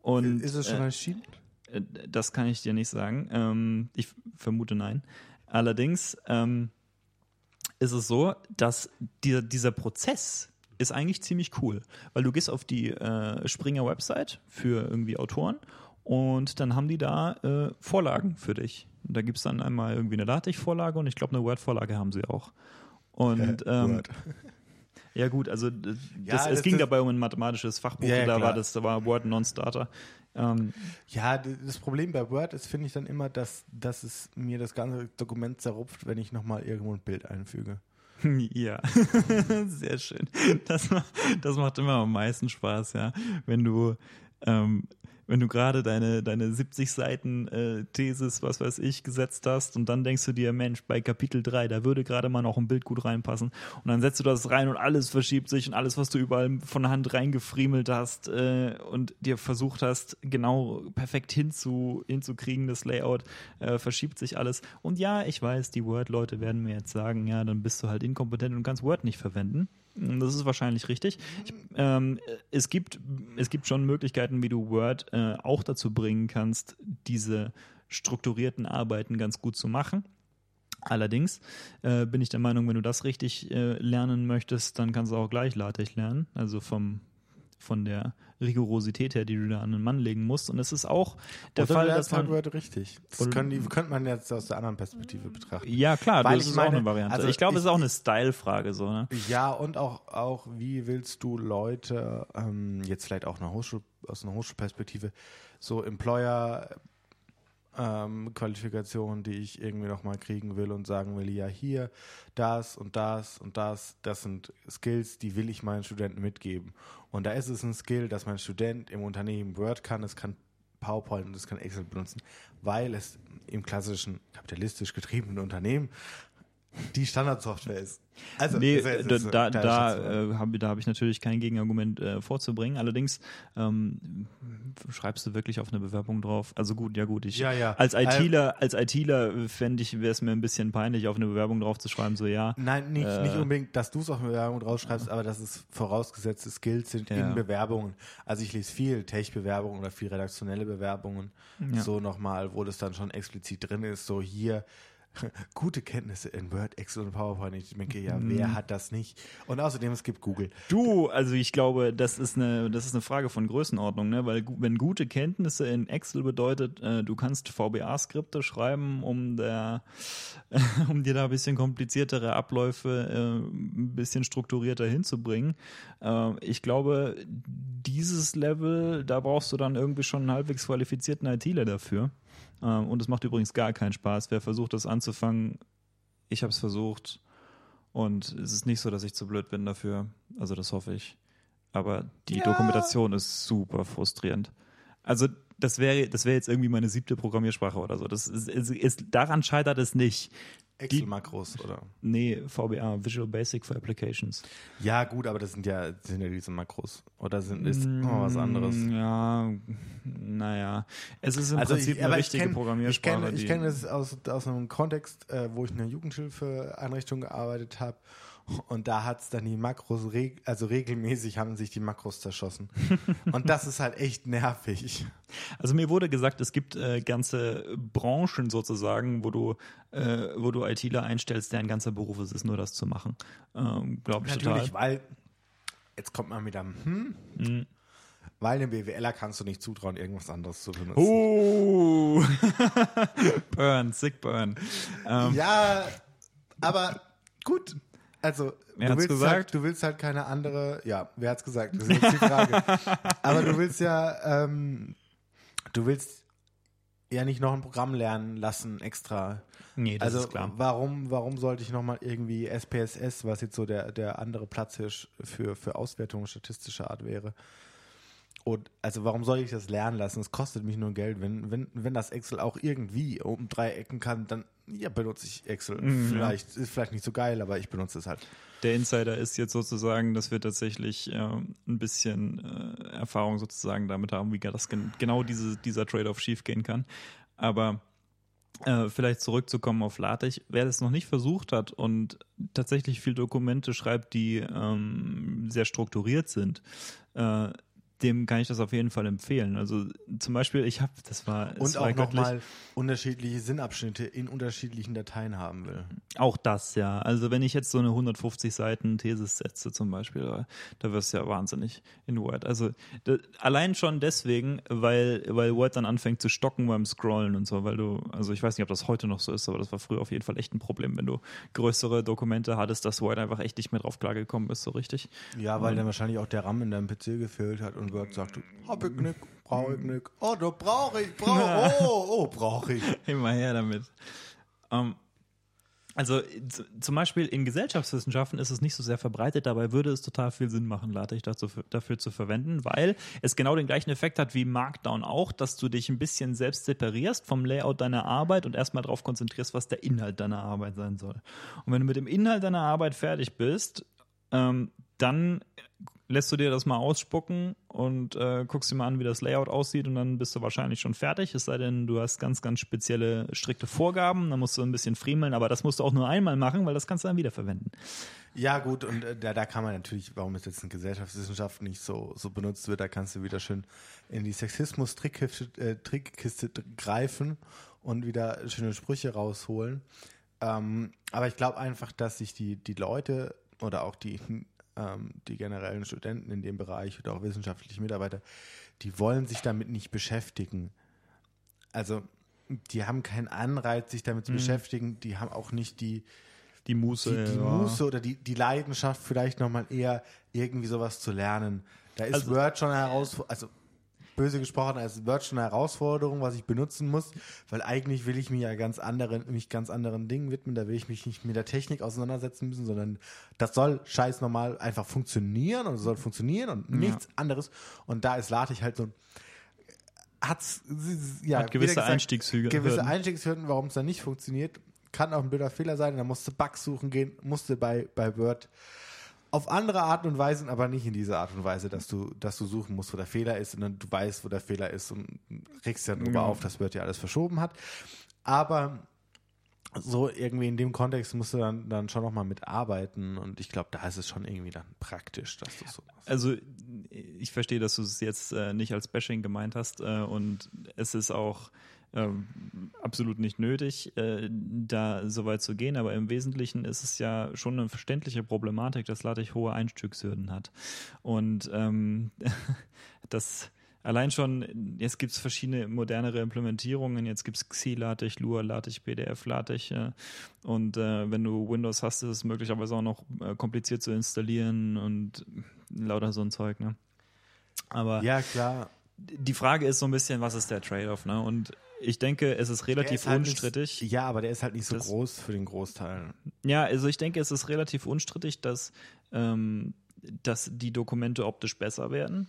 Und, ist es schon äh, erschienen? Äh, das kann ich dir nicht sagen. Ähm, ich vermute nein. Allerdings ähm, ist es so, dass die, dieser Prozess ist eigentlich ziemlich cool, weil du gehst auf die äh, Springer Website für irgendwie Autoren und dann haben die da äh, Vorlagen für dich. Da gibt es dann einmal irgendwie eine LaTeX-Vorlage und ich glaube, eine Word-Vorlage haben sie auch. Und ähm, ja gut, also das, ja, es ging dabei um ein mathematisches Fachbuch, ja, ja, da war das, da war Word Non-Starter. Ähm, ja, das Problem bei Word ist, finde ich dann immer, dass, dass es mir das ganze Dokument zerrupft, wenn ich nochmal irgendwo ein Bild einfüge. Ja, sehr schön. Das, das macht immer am meisten Spaß, ja. Wenn du ähm, wenn du gerade deine, deine 70 Seiten äh, Thesis, was weiß ich, gesetzt hast und dann denkst du dir, Mensch, bei Kapitel 3, da würde gerade mal noch ein Bild gut reinpassen und dann setzt du das rein und alles verschiebt sich und alles, was du überall von Hand reingefriemelt hast äh, und dir versucht hast, genau perfekt hinzu, hinzukriegen, das Layout, äh, verschiebt sich alles. Und ja, ich weiß, die Word-Leute werden mir jetzt sagen, ja, dann bist du halt inkompetent und kannst Word nicht verwenden. Das ist wahrscheinlich richtig. Ich, ähm, es, gibt, es gibt schon Möglichkeiten, wie du Word äh, auch dazu bringen kannst, diese strukturierten Arbeiten ganz gut zu machen. Allerdings äh, bin ich der Meinung, wenn du das richtig äh, lernen möchtest, dann kannst du auch gleich LaTeX lernen, also vom von der Rigorosität her, die du da an den Mann legen musst. Und es ist auch der Oder Fall, dass man Word richtig. Das können die, könnte man jetzt aus der anderen Perspektive betrachten. Ja, klar, Weil das ist meine, auch eine Variante. Also ich glaube, es ist auch eine Style-Frage so. Ne? Ja, und auch, auch wie willst du Leute ähm, jetzt vielleicht auch eine Hochschul, aus einer Hochschulperspektive so Employer ähm, Qualifikation, die ich irgendwie nochmal kriegen will und sagen will, ja, hier, das und das und das, das sind Skills, die will ich meinen Studenten mitgeben. Und da ist es ein Skill, dass mein Student im Unternehmen Word kann, es kann PowerPoint und es kann Excel benutzen, weil es im klassischen kapitalistisch getriebenen Unternehmen die Standardsoftware ist. Also, nee, ist, ist, da, da, äh, habe da hab ich natürlich kein Gegenargument äh, vorzubringen. Allerdings ähm, schreibst du wirklich auf eine Bewerbung drauf. Also gut, ja gut. Ich, ja, ja. Als ITler, als ITler fände ich, wäre es mir ein bisschen peinlich, auf eine Bewerbung drauf zu schreiben, so ja. Nein, nicht, äh, nicht unbedingt, dass du es auf eine Bewerbung drauf schreibst, aber dass es vorausgesetzte Skills sind ja. in Bewerbungen. Also ich lese viel Tech-Bewerbungen oder viel redaktionelle Bewerbungen. So nochmal, wo das dann schon explizit drin ist, so hier gute Kenntnisse in Word, Excel und PowerPoint. Ich denke, ja, wer hat das nicht? Und außerdem, es gibt Google. Du, also ich glaube, das ist eine, das ist eine Frage von Größenordnung, ne? Weil wenn gute Kenntnisse in Excel bedeutet, äh, du kannst VBA-Skripte schreiben, um der, um dir da ein bisschen kompliziertere Abläufe äh, ein bisschen strukturierter hinzubringen. Äh, ich glaube, dieses Level, da brauchst du dann irgendwie schon einen halbwegs qualifizierten ITler dafür. Äh, und es macht übrigens gar keinen Spaß. Wer versucht, das anzufangen, ich habe es versucht. Und es ist nicht so, dass ich zu blöd bin dafür. Also das hoffe ich. Aber die Ja. Dokumentation ist super frustrierend. Also das wäre das wäre jetzt irgendwie meine siebte Programmiersprache oder so. Das ist, ist, ist daran scheitert es nicht. Excel-Makros, oder? Nee, VBA, Visual Basic for Applications. Ja, gut, aber das sind ja, das sind ja diese Makros. Oder sind, ist noch was anderes? Ja, naja. Es ist im Also Prinzip ich, eine ich richtige kenne ich Programmiersprache. kenn, ich die- kenn das aus, aus einem Kontext, äh, wo ich in einer Jugendhilfeeinrichtung gearbeitet habe. Und da hat's dann die Makros, reg also regelmäßig haben sich die Makros zerschossen. Und das ist halt echt nervig. Also mir wurde gesagt, es gibt äh, ganze Branchen sozusagen, wo du, äh, wo du ITler einstellst, deren ganzer Beruf es ist, nur das zu machen. Ähm, Glaube ich Natürlich, total. weil jetzt kommt man mit einem Hm, Mhm. weil dem BWLer kannst du nicht zutrauen, irgendwas anderes zu benutzen. Oh! burn, sick burn. Ähm, Ja, aber gut. Also, Wer du willst, gesagt? Halt, du willst halt keine andere, ja, wer hat's gesagt? Das ist jetzt die Frage. aber du willst ja, ähm, du willst ja nicht noch ein Programm lernen lassen extra. nee, das also, ist klar. warum, warum sollte ich nochmal irgendwie SPSS, was jetzt so der, der andere Platzhirsch für, für Auswertung statistischer Art wäre? Und also warum soll ich das lernen lassen? Es kostet mich nur Geld. Wenn, wenn, wenn das Excel auch irgendwie um drei Ecken kann, dann ja, benutze ich Excel. Mhm, vielleicht ist vielleicht nicht so geil, aber ich benutze es halt. Der Insider ist jetzt sozusagen, dass wir tatsächlich äh, ein bisschen äh, Erfahrung sozusagen damit haben, wie das gen genau diese, dieser Trade-off schiefgehen kann. Aber äh, vielleicht zurückzukommen auf LaTeX, wer das noch nicht versucht hat und tatsächlich viel Dokumente schreibt, die ähm, sehr strukturiert sind, äh, dem kann ich das auf jeden Fall empfehlen. Also zum Beispiel, ich habe, das war, Und war auch nochmal unterschiedliche Sinnabschnitte in unterschiedlichen Dateien haben will. Auch das, ja. Also wenn ich jetzt so eine 150 Seiten Thesis setze zum Beispiel, da, da wirst du ja wahnsinnig in Word. Also da, allein schon deswegen, weil, weil Word dann anfängt zu stocken beim Scrollen und so, weil du, also ich weiß nicht, ob das heute noch so ist, aber das war früher auf jeden Fall echt ein Problem, wenn du größere Dokumente hattest, dass Word einfach echt nicht mehr drauf klargekommen ist, so richtig. Ja, weil dann wahrscheinlich auch der RAM in deinem PC gefehlt hat und Word sagt, hab ich nicht, brauch ich nicht. Oh, da brauch ich, brauch, oh, oh, brauch ich. Immer her damit. Ähm, also zum Beispiel in Gesellschaftswissenschaften ist es nicht so sehr verbreitet, dabei würde es total viel Sinn machen, LaTeX dazu, dafür zu verwenden, weil es genau den gleichen Effekt hat wie Markdown auch, dass du dich ein bisschen selbst separierst vom Layout deiner Arbeit und erstmal darauf konzentrierst, was der Inhalt deiner Arbeit sein soll. Und wenn du mit dem Inhalt deiner Arbeit fertig bist, ähm, dann lässt du dir das mal ausspucken und äh, guckst dir mal an, wie das Layout aussieht und dann bist du wahrscheinlich schon fertig, es sei denn, du hast ganz, ganz spezielle, strikte Vorgaben, dann musst du ein bisschen friemeln, aber das musst du auch nur einmal machen, weil das kannst du dann wiederverwenden. Ja, gut, und äh, da, da kann man natürlich, warum es jetzt in Gesellschaftswissenschaft nicht so, so benutzt wird, da kannst du wieder schön in die Sexismus-Trickkiste äh, Trickkiste greifen und wieder schöne Sprüche rausholen. Ähm, aber ich glaube einfach, dass sich die, die Leute oder auch die, die generellen Studenten in dem Bereich oder auch wissenschaftliche Mitarbeiter, die wollen sich damit nicht beschäftigen. Also, die haben keinen Anreiz, sich damit zu beschäftigen. Die haben auch nicht die, Die Muße. die, die ja. Muße oder die, die Leidenschaft vielleicht nochmal eher irgendwie sowas zu lernen. Da ist Also- Word schon Herausforderung, also böse gesprochen, da ist Word schon eine Herausforderung, was ich benutzen muss, weil eigentlich will ich mich ja ganz anderen, mich ganz anderen Dingen widmen, da will ich mich nicht mit der Technik auseinandersetzen müssen, sondern das soll scheiß normal einfach funktionieren und es soll funktionieren und nichts anderes. Und da ist LaTeX halt so ein hat's, ja, Hat gewisse gesagt, Einstiegshürden. Gewisse Einstiegshürden, warum es dann nicht funktioniert. Kann auch ein blöder Fehler sein. Da musste Bugs suchen gehen, musste bei, bei Word auf andere Art und Weise, aber nicht in dieser Art und Weise, dass du, dass du suchen musst, wo der Fehler ist, sondern du weißt, wo der Fehler ist und regst ja darüber Ja. auf, dass Word ja alles verschoben hat. Aber so irgendwie in dem Kontext musst du dann, dann schon nochmal mitarbeiten und ich glaube, da ist es schon irgendwie dann praktisch, dass du so machst. Also ich verstehe, dass du es jetzt äh, nicht als Bashing gemeint hast äh, und es ist auch ähm, absolut nicht nötig, äh, da so weit zu gehen, aber im Wesentlichen ist es ja schon eine verständliche Problematik, dass LaTeX hohe Einstiegshürden hat. Und ähm, das allein schon, jetzt gibt es verschiedene modernere Implementierungen, jetzt gibt es XI-LaTeX, Lua, LaTeX, PDF, LaTeX äh, und äh, wenn du Windows hast, ist es möglicherweise auch noch äh, kompliziert zu installieren und lauter so ein Zeug, ne? Aber ja, klar. Die Frage ist so ein bisschen, was ist der Trade-off, ne? Und ich denke, es ist relativ ist halt unstrittig. Nicht, ja, aber der ist halt nicht so das, groß für den Großteil. Ja, also ich denke, es ist relativ unstrittig, dass, ähm, dass die Dokumente optisch besser werden.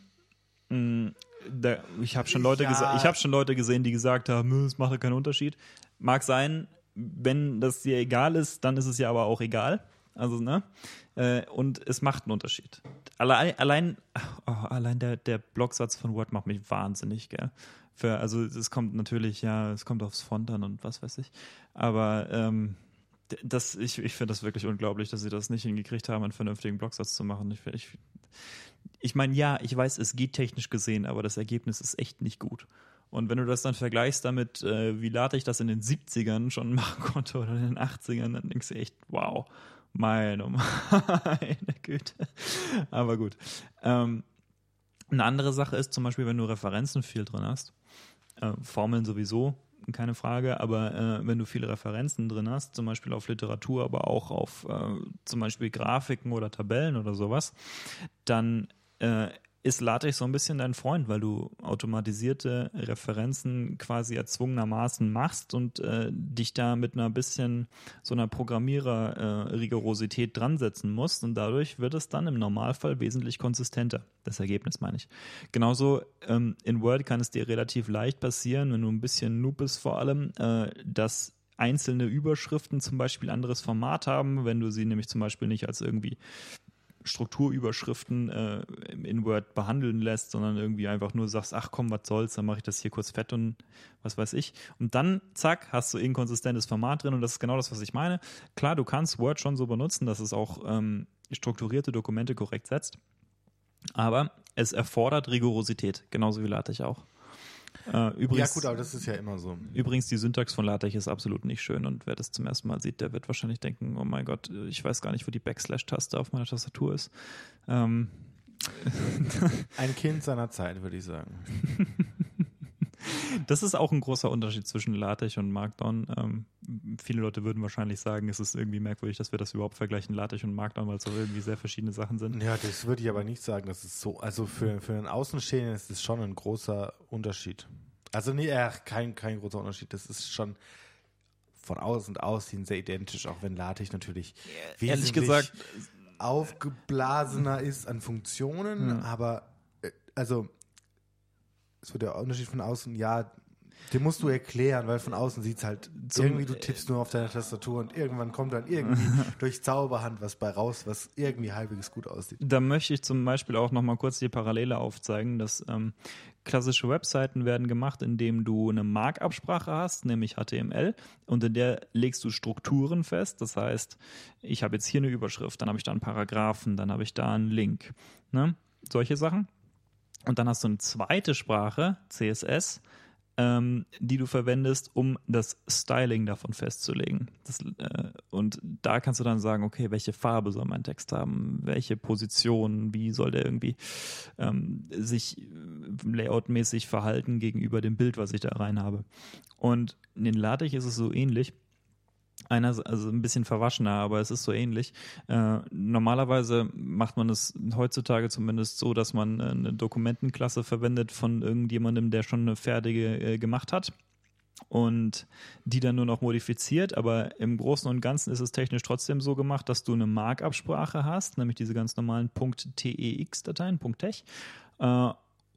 Mhm, da, ich habe schon, Leute ja. hab schon Leute gesehen, die gesagt haben, es macht ja keinen Unterschied. Mag sein, wenn das dir egal ist, dann ist es ja aber auch egal. Also, ne? Äh, und es macht einen Unterschied. Allein, allein, oh, allein der, der Blocksatz von Word macht mich wahnsinnig, gell? Für, also es kommt natürlich, ja, es kommt aufs Font an und was weiß ich. Aber ähm, das, ich, ich finde das wirklich unglaublich, dass sie das nicht hingekriegt haben, einen vernünftigen Blocksatz zu machen. Ich, ich, ich meine, ja, ich weiß, es geht technisch gesehen, aber das Ergebnis ist echt nicht gut. Und wenn du das dann vergleichst damit, äh, wie ich das in den 70ern schon machen konnte oder in den 80ern, dann denkst du echt, wow, meine, meine Güte. Aber gut. Ähm, eine andere Sache ist zum Beispiel, wenn du Referenzen viel drin hast, äh, Formeln sowieso, keine Frage, aber äh, wenn du viele Referenzen drin hast, zum Beispiel auf Literatur, aber auch auf äh, zum Beispiel Grafiken oder Tabellen oder sowas, dann äh, ist LaTeX so ein bisschen dein Freund, weil du automatisierte Referenzen quasi erzwungenermaßen machst und äh, dich da mit einer bisschen so einer Programmierer-Rigorosität äh, dran setzen musst und dadurch wird es dann im Normalfall wesentlich konsistenter. Das Ergebnis meine ich. Genauso ähm, in Word kann es dir relativ leicht passieren, wenn du ein bisschen Noob bist vor allem, äh, dass einzelne Überschriften zum Beispiel anderes Format haben, wenn du sie nämlich zum Beispiel nicht als irgendwie Strukturüberschriften äh, in Word behandeln lässt, sondern irgendwie einfach nur sagst, ach komm, was soll's, dann mache ich das hier kurz fett und was weiß ich. Und dann, zack, hast du inkonsistentes Format drin und das ist genau das, was ich meine. Klar, du kannst Word schon so benutzen, dass es auch ähm, strukturierte Dokumente korrekt setzt, aber es erfordert Rigorosität, genauso wie LaTeX auch. Äh, übrigens, ja gut, aber das ist ja immer so. Übrigens, die Syntax von LaTeX ist absolut nicht schön und wer das zum ersten Mal sieht, der wird wahrscheinlich denken, oh mein Gott, ich weiß gar nicht, wo die Backslash-Taste auf meiner Tastatur ist. Ähm. Ein Kind seiner Zeit, würde ich sagen. Das ist auch ein großer Unterschied zwischen LaTeX und Markdown. Ähm, viele Leute würden wahrscheinlich sagen, es ist irgendwie merkwürdig, dass wir das überhaupt vergleichen, LaTeX und Markdown, weil es auch irgendwie sehr verschiedene Sachen sind. Ja, das würde ich aber nicht sagen. Das ist so, also für, für einen Außenstehenden ist es schon ein großer Unterschied. Also nee, ach, kein, kein großer Unterschied. Das ist schon von außen und aussehen sehr identisch, auch wenn LaTeX natürlich ja, ehrlich gesagt aufgeblasener ist an Funktionen, ja. aber äh, also es wird der Unterschied von außen, ja, den musst du erklären, weil von außen sieht es halt Zum, irgendwie, du tippst nur auf deiner Tastatur und irgendwann kommt dann irgendwie durch Zauberhand was bei raus, was irgendwie halbwegs gut aussieht. Da möchte ich zum Beispiel auch nochmal kurz die Parallele aufzeigen, dass ähm, klassische Webseiten werden gemacht, indem du eine Markup-Sprache hast, nämlich HTML, und in der legst du Strukturen fest. Das heißt, ich habe jetzt hier eine Überschrift, dann habe ich da einen Paragraphen, dann habe ich da einen Link. Ne? Solche Sachen. Und dann hast du eine zweite Sprache, CSS, ähm, die du verwendest, um das Styling davon festzulegen. Das, äh, und da kannst du dann sagen, okay, welche Farbe soll mein Text haben, welche Position, wie soll der irgendwie ähm, sich äh, layoutmäßig verhalten gegenüber dem Bild, was ich da rein habe. Und in den LaTeX ist es so ähnlich einer, also ein bisschen verwaschener, aber es ist so ähnlich. Äh, normalerweise macht man es heutzutage zumindest so, dass man eine Dokumentenklasse verwendet von irgendjemandem, der schon eine fertige äh, gemacht hat und die dann nur noch modifiziert, aber im Großen und Ganzen ist es technisch trotzdem so gemacht, dass du eine Markup-Sprache hast, nämlich diese ganz normalen .tex-Dateien, .tech, äh,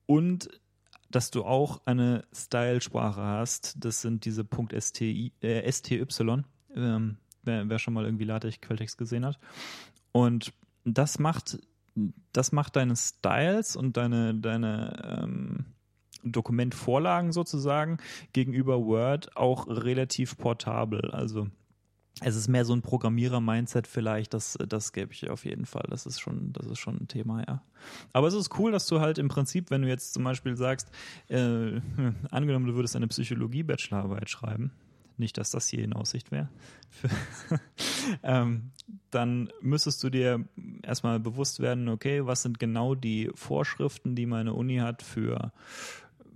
und dass du auch eine Style-Sprache hast, das sind diese .sti, äh, .sty, ähm, wer, wer, schon mal irgendwie LaTeX-Quelltext gesehen hat. Und das macht, das macht deine Styles und deine, deine ähm, Dokumentvorlagen sozusagen gegenüber Word auch relativ portabel. Also es ist mehr so ein Programmierer-Mindset vielleicht, das, das gebe ich auf jeden Fall. Das ist schon, das ist schon ein Thema, ja. Aber es ist cool, dass du halt im Prinzip, wenn du jetzt zum Beispiel sagst, äh, angenommen, du würdest eine Psychologie-Bachelorarbeit schreiben, nicht, dass das hier in Aussicht wäre, ähm, dann müsstest du dir erstmal bewusst werden, okay, was sind genau die Vorschriften, die meine Uni hat für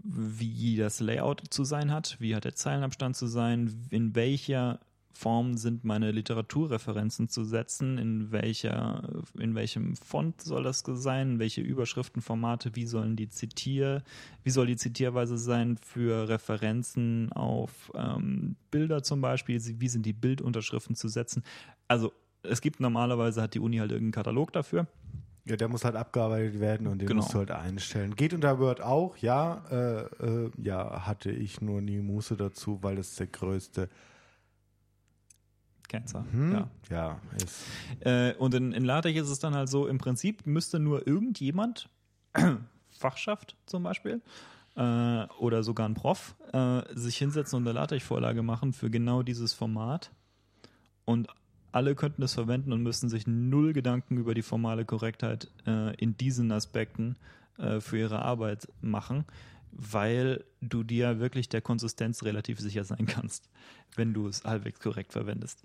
wie das Layout zu sein hat, wie hat der Zeilenabstand zu sein, in welcher Form sind meine Literaturreferenzen zu setzen, in welcher, in welchem Font soll das sein, welche Überschriftenformate, wie sollen die zitier, wie soll die Zitierweise sein für Referenzen auf ähm, Bilder zum Beispiel, wie sind die Bildunterschriften zu setzen. Also es gibt normalerweise hat die Uni halt irgendeinen Katalog dafür. Ja, der muss halt abgearbeitet werden und den genau. musst du halt einstellen. Geht unter Word auch, ja. Äh, äh, ja, hatte ich nur nie Muße dazu, weil es der größte Cancer. Hm? Ja. ja ist. Äh, und in, in LaTeX ist es dann halt so, im Prinzip müsste nur irgendjemand, Fachschaft zum Beispiel, äh, oder sogar ein Prof, äh, sich hinsetzen und eine LaTeX-Vorlage machen für genau dieses Format. Und alle könnten es verwenden und müssten sich null Gedanken über die formale Korrektheit äh, in diesen Aspekten äh, für ihre Arbeit machen weil du dir wirklich der Konsistenz relativ sicher sein kannst, wenn du es halbwegs korrekt verwendest.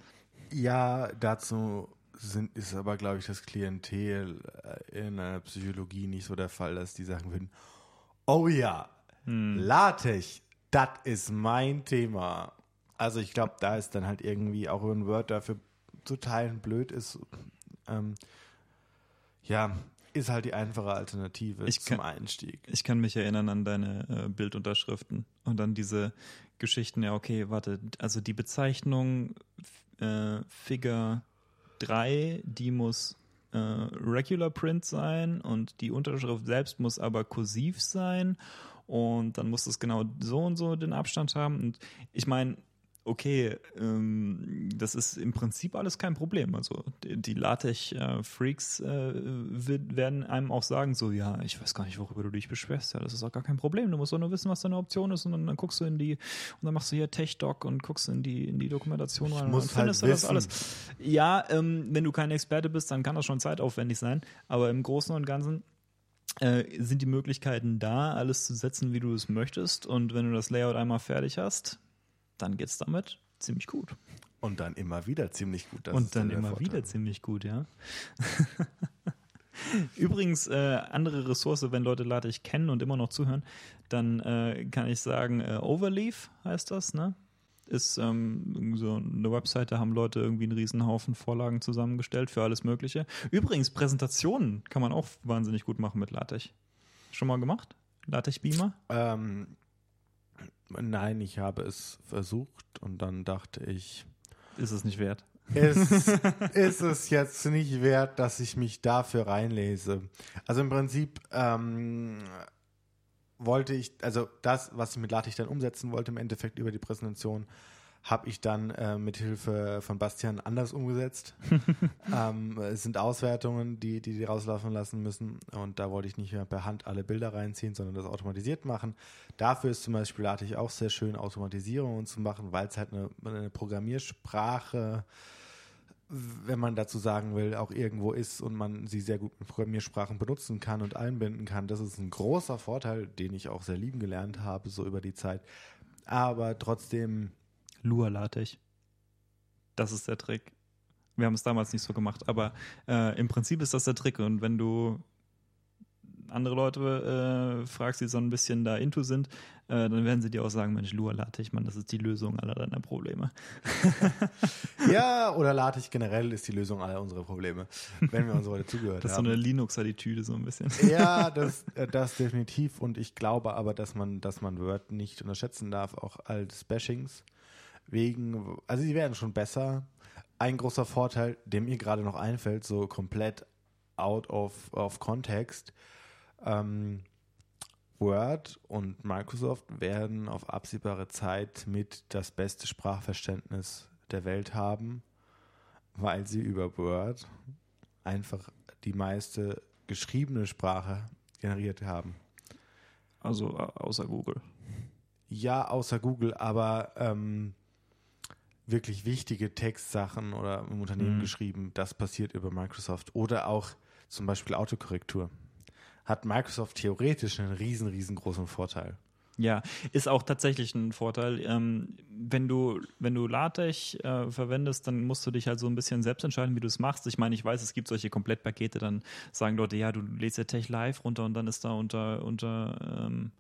Ja, dazu sind, ist aber, glaube ich, das Klientel äh, in der Psychologie nicht so der Fall, dass die sagen würden, oh ja, hm. LaTeX, das ist mein Thema. Also ich glaube, da ist dann halt irgendwie auch ein Word dafür zu teilen blöd ist. Ähm, ja, ist halt die einfache Alternative ich zum kann, Einstieg. Ich kann mich erinnern an deine äh, Bildunterschriften und dann diese Geschichten, ja, okay, warte, also die Bezeichnung äh, Figure 3, die muss äh, Regular Print sein und die Unterschrift selbst muss aber kursiv sein und dann muss es genau so und so den Abstand haben. Und ich meine, okay, ähm, das ist im Prinzip alles kein Problem. Also die, die LaTeX-Freaks äh, werden einem auch sagen, so, ja, ich weiß gar nicht, worüber du dich beschwerst. Ja, das ist auch gar kein Problem. Du musst doch nur wissen, was deine Option ist und dann, dann guckst du in die, und dann machst du hier Tech-Doc und guckst in die, in die Dokumentation rein und dann findest halt du das alles. Ja, ähm, wenn du kein Experte bist, dann kann das schon zeitaufwendig sein. Aber im Großen und Ganzen äh, sind die Möglichkeiten da, alles zu setzen, wie du es möchtest. Und wenn du das Layout einmal fertig hast, dann geht es damit ziemlich gut. Und dann immer wieder ziemlich gut. Und dann immer wieder ziemlich gut, ja. Übrigens, äh, andere Ressource, wenn Leute LaTeX kennen und immer noch zuhören, dann äh, kann ich sagen, äh, Overleaf heißt das, ne? Ist ähm, so eine Webseite, haben Leute irgendwie einen Riesenhaufen Vorlagen zusammengestellt für alles Mögliche. Übrigens, Präsentationen kann man auch wahnsinnig gut machen mit LaTeX. Schon mal gemacht? LaTeX Beamer? Ähm, Nein, ich habe es versucht und dann dachte ich. Ist es nicht wert? Ist, ist es jetzt nicht wert, dass ich mich dafür reinlese? Also im Prinzip ähm, wollte ich, also das, was ich mit LaTeX dann umsetzen wollte, im Endeffekt über die Präsentation, habe ich dann äh, mit Hilfe von Bastian anders umgesetzt. ähm, es sind Auswertungen, die, die die rauslaufen lassen müssen und da wollte ich nicht mehr per Hand alle Bilder reinziehen, sondern das automatisiert machen. Dafür ist zum Beispiel LaTeX auch sehr schön, Automatisierungen zu machen, weil es halt eine, eine Programmiersprache wenn man dazu sagen will, auch irgendwo ist und man sie sehr gut mit Programmiersprachen benutzen kann und einbinden kann. Das ist ein großer Vorteil, den ich auch sehr lieben gelernt habe, so über die Zeit. Aber trotzdem Lua-LaTeX. Das ist der Trick. Wir haben es damals nicht so gemacht, aber äh, im Prinzip ist das der Trick. Und wenn du andere Leute äh, fragst, die so ein bisschen da into sind, äh, dann werden sie dir auch sagen, Mensch, Lua LaTeX, Mann, das ist die Lösung aller deiner Probleme. ja, oder LaTeX generell ist die Lösung aller unserer Probleme, wenn wir uns heute zugehört haben. Das ist haben. so eine Linux-Attitüde so ein bisschen. ja, das, äh, das definitiv. Und ich glaube aber, dass man, dass man Word nicht unterschätzen darf, auch als Bashings wegen, also sie werden schon besser. Ein großer Vorteil, der mir gerade noch einfällt, so komplett out of, of context, ähm, Word und Microsoft werden auf absehbare Zeit mit das beste Sprachverständnis der Welt haben, weil sie über Word einfach die meiste geschriebene Sprache generiert haben. Also außer Google. Ja, außer Google, aber ähm, wirklich wichtige Textsachen oder im Unternehmen Mhm. geschrieben, das passiert über Microsoft. Oder auch zum Beispiel Autokorrektur. Hat Microsoft theoretisch einen riesen, riesengroßen Vorteil. Ja, ist auch tatsächlich ein Vorteil. Ähm, wenn du, wenn du LaTeX äh, verwendest, dann musst du dich halt so ein bisschen selbst entscheiden, wie du es machst. Ich meine, ich weiß, es gibt solche Komplettpakete, dann sagen Leute, ja, du lädst ja Tech Live runter und dann ist da unter, unter ähm,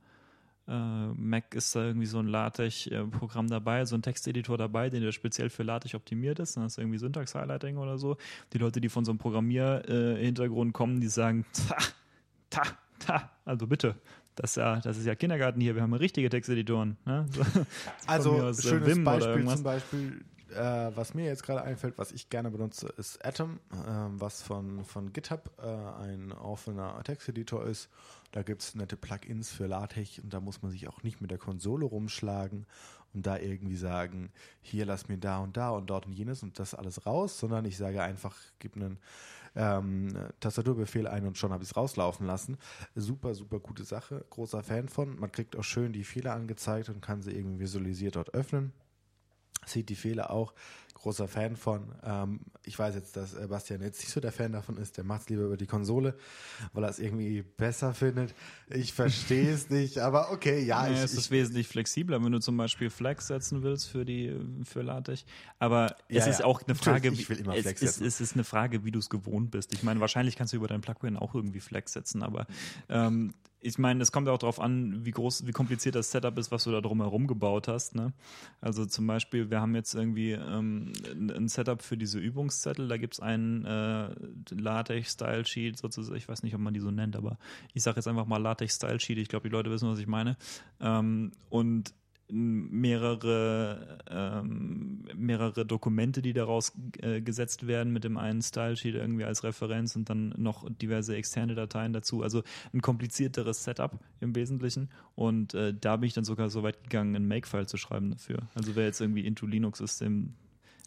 äh, Mac ist da irgendwie so ein LaTeX-Programm dabei, so ein Texteditor dabei, den der speziell für LaTeX optimiert ist. Dann hast du irgendwie Syntax-Highlighting oder so. Die Leute, die von so einem Programmier-Hintergrund kommen, die sagen, ta, ta, ta, also bitte. Das ist, ja, das ist ja Kindergarten hier, wir haben richtige Texteditoren. Ne? Also, aus, äh, schönes Vim Beispiel zum Beispiel, äh, was mir jetzt gerade einfällt, was ich gerne benutze, ist Atom, ähm, was von, von GitHub äh, ein offener Texteditor ist. Da gibt es nette Plugins für LaTeX und da muss man sich auch nicht mit der Konsole rumschlagen und da irgendwie sagen, hier lass mir da und da und dort und jenes und das alles raus, sondern ich sage einfach, gib einen ähm, Tastaturbefehl ein und schon habe ich es rauslaufen lassen. Super, super gute Sache. Großer Fan von. Man kriegt auch schön die Fehler angezeigt und kann sie irgendwie visualisiert dort öffnen. Sieht die Fehler auch. Großer Fan von. Ähm, ich weiß jetzt, dass Bastian jetzt nicht so der Fan davon ist. Der macht es lieber über die Konsole, weil er es irgendwie besser findet. Ich verstehe es nicht, aber okay, ja. Naja, ich, es ich, ist wesentlich flexibler, wenn du zum Beispiel Flex setzen willst für die für LaTeX. Aber es Ja, ist ja. auch eine Frage, ich will immer es, Flex ist, setzen. es ist eine Frage, wie du es gewohnt bist. Ich meine, wahrscheinlich kannst du über dein Plugin auch irgendwie Flex setzen, aber ähm, ich meine, es kommt auch darauf an, wie groß, wie kompliziert das Setup ist, was du da drumherum gebaut hast. Ne? Also zum Beispiel, wir haben jetzt irgendwie ähm, ein Setup für diese Übungszettel. Da gibt es einen äh, Latex-Style-Sheet sozusagen. Ich weiß nicht, ob man die so nennt, aber ich sage jetzt einfach mal Latex-Style-Sheet. Ich glaube, die Leute wissen, was ich meine. Ähm, und mehrere, ähm, mehrere Dokumente, die daraus äh, gesetzt werden mit dem einen Style-Sheet irgendwie als Referenz und dann noch diverse externe Dateien dazu. Also ein komplizierteres Setup im Wesentlichen. Und äh, da bin ich dann sogar so weit gegangen, ein Make-File zu schreiben dafür. Also wer jetzt irgendwie into Linux ist, dem,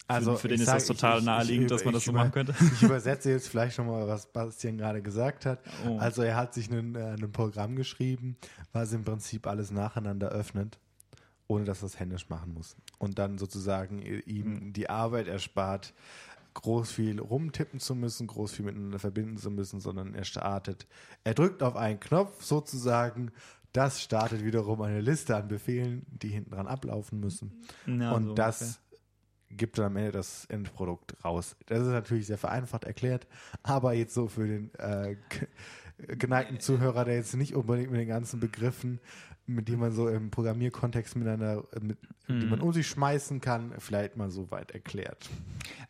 für, Also, für den ich ist sag- das total ich- ich- naheliegend, ich dass man das so ich machen könnte. Ich übersetze jetzt vielleicht schon mal, was Bastian gerade gesagt hat. Oh. Also er hat sich ein, äh, ein Programm geschrieben, was im Prinzip alles nacheinander öffnet, ohne dass es händisch machen muss. Und dann sozusagen Hm. ihm die Arbeit erspart, groß viel rumtippen zu müssen, groß viel miteinander verbinden zu müssen, sondern er startet, er drückt auf einen Knopf sozusagen, das startet wiederum eine Liste an Befehlen, die hinten dran ablaufen müssen. Ja, und so das ungefähr. gibt dann am Ende das Endprodukt raus. Das ist natürlich sehr vereinfacht erklärt, aber jetzt so für den äh, ge- geneigten Zuhörer, der jetzt nicht unbedingt mit den ganzen Begriffen, mit denen man so im Programmierkontext miteinander, äh, mit, die Mhm. man um sich schmeißen kann, vielleicht mal so weit erklärt.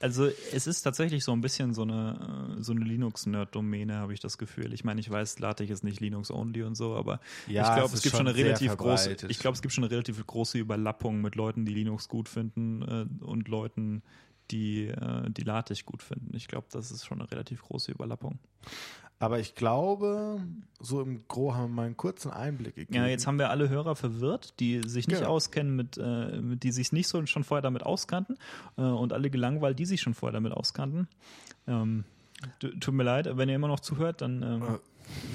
Also es ist tatsächlich so ein bisschen so eine, äh, so eine Linux-Nerd-Domäne, habe ich das Gefühl. Ich meine, ich weiß, LaTeX ist nicht Linux-only und so, aber Ja, ich es glaube, es, ist gibt schon eine relativ große, ich glaube, es gibt schon eine relativ große Überlappung mit Leuten, die Linux gut finden äh, und Leuten, die, äh, die LaTeX gut finden. Ich glaube, das ist schon eine relativ große Überlappung. Aber ich glaube, so im Gro haben wir mal einen kurzen Einblick gegeben. Ja, jetzt haben wir alle Hörer verwirrt, die sich nicht Ja. auskennen, mit, äh, die sich nicht so schon vorher damit auskannten äh, und alle gelangweilt, die sich schon vorher damit auskannten. Ähm, tu- tut mir leid, wenn ihr immer noch zuhört, dann ähm, Äh,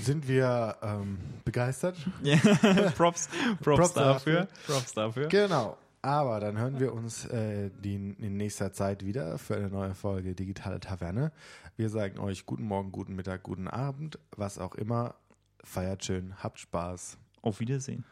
sind wir ähm, begeistert? ja, Props, Props, Props dafür. Props dafür. Genau. Aber dann hören wir uns äh, die in nächster Zeit wieder für eine neue Folge Digitale Taverne. Wir sagen euch guten Morgen, guten Mittag, guten Abend, was auch immer. Feiert schön, habt Spaß. Auf Wiedersehen.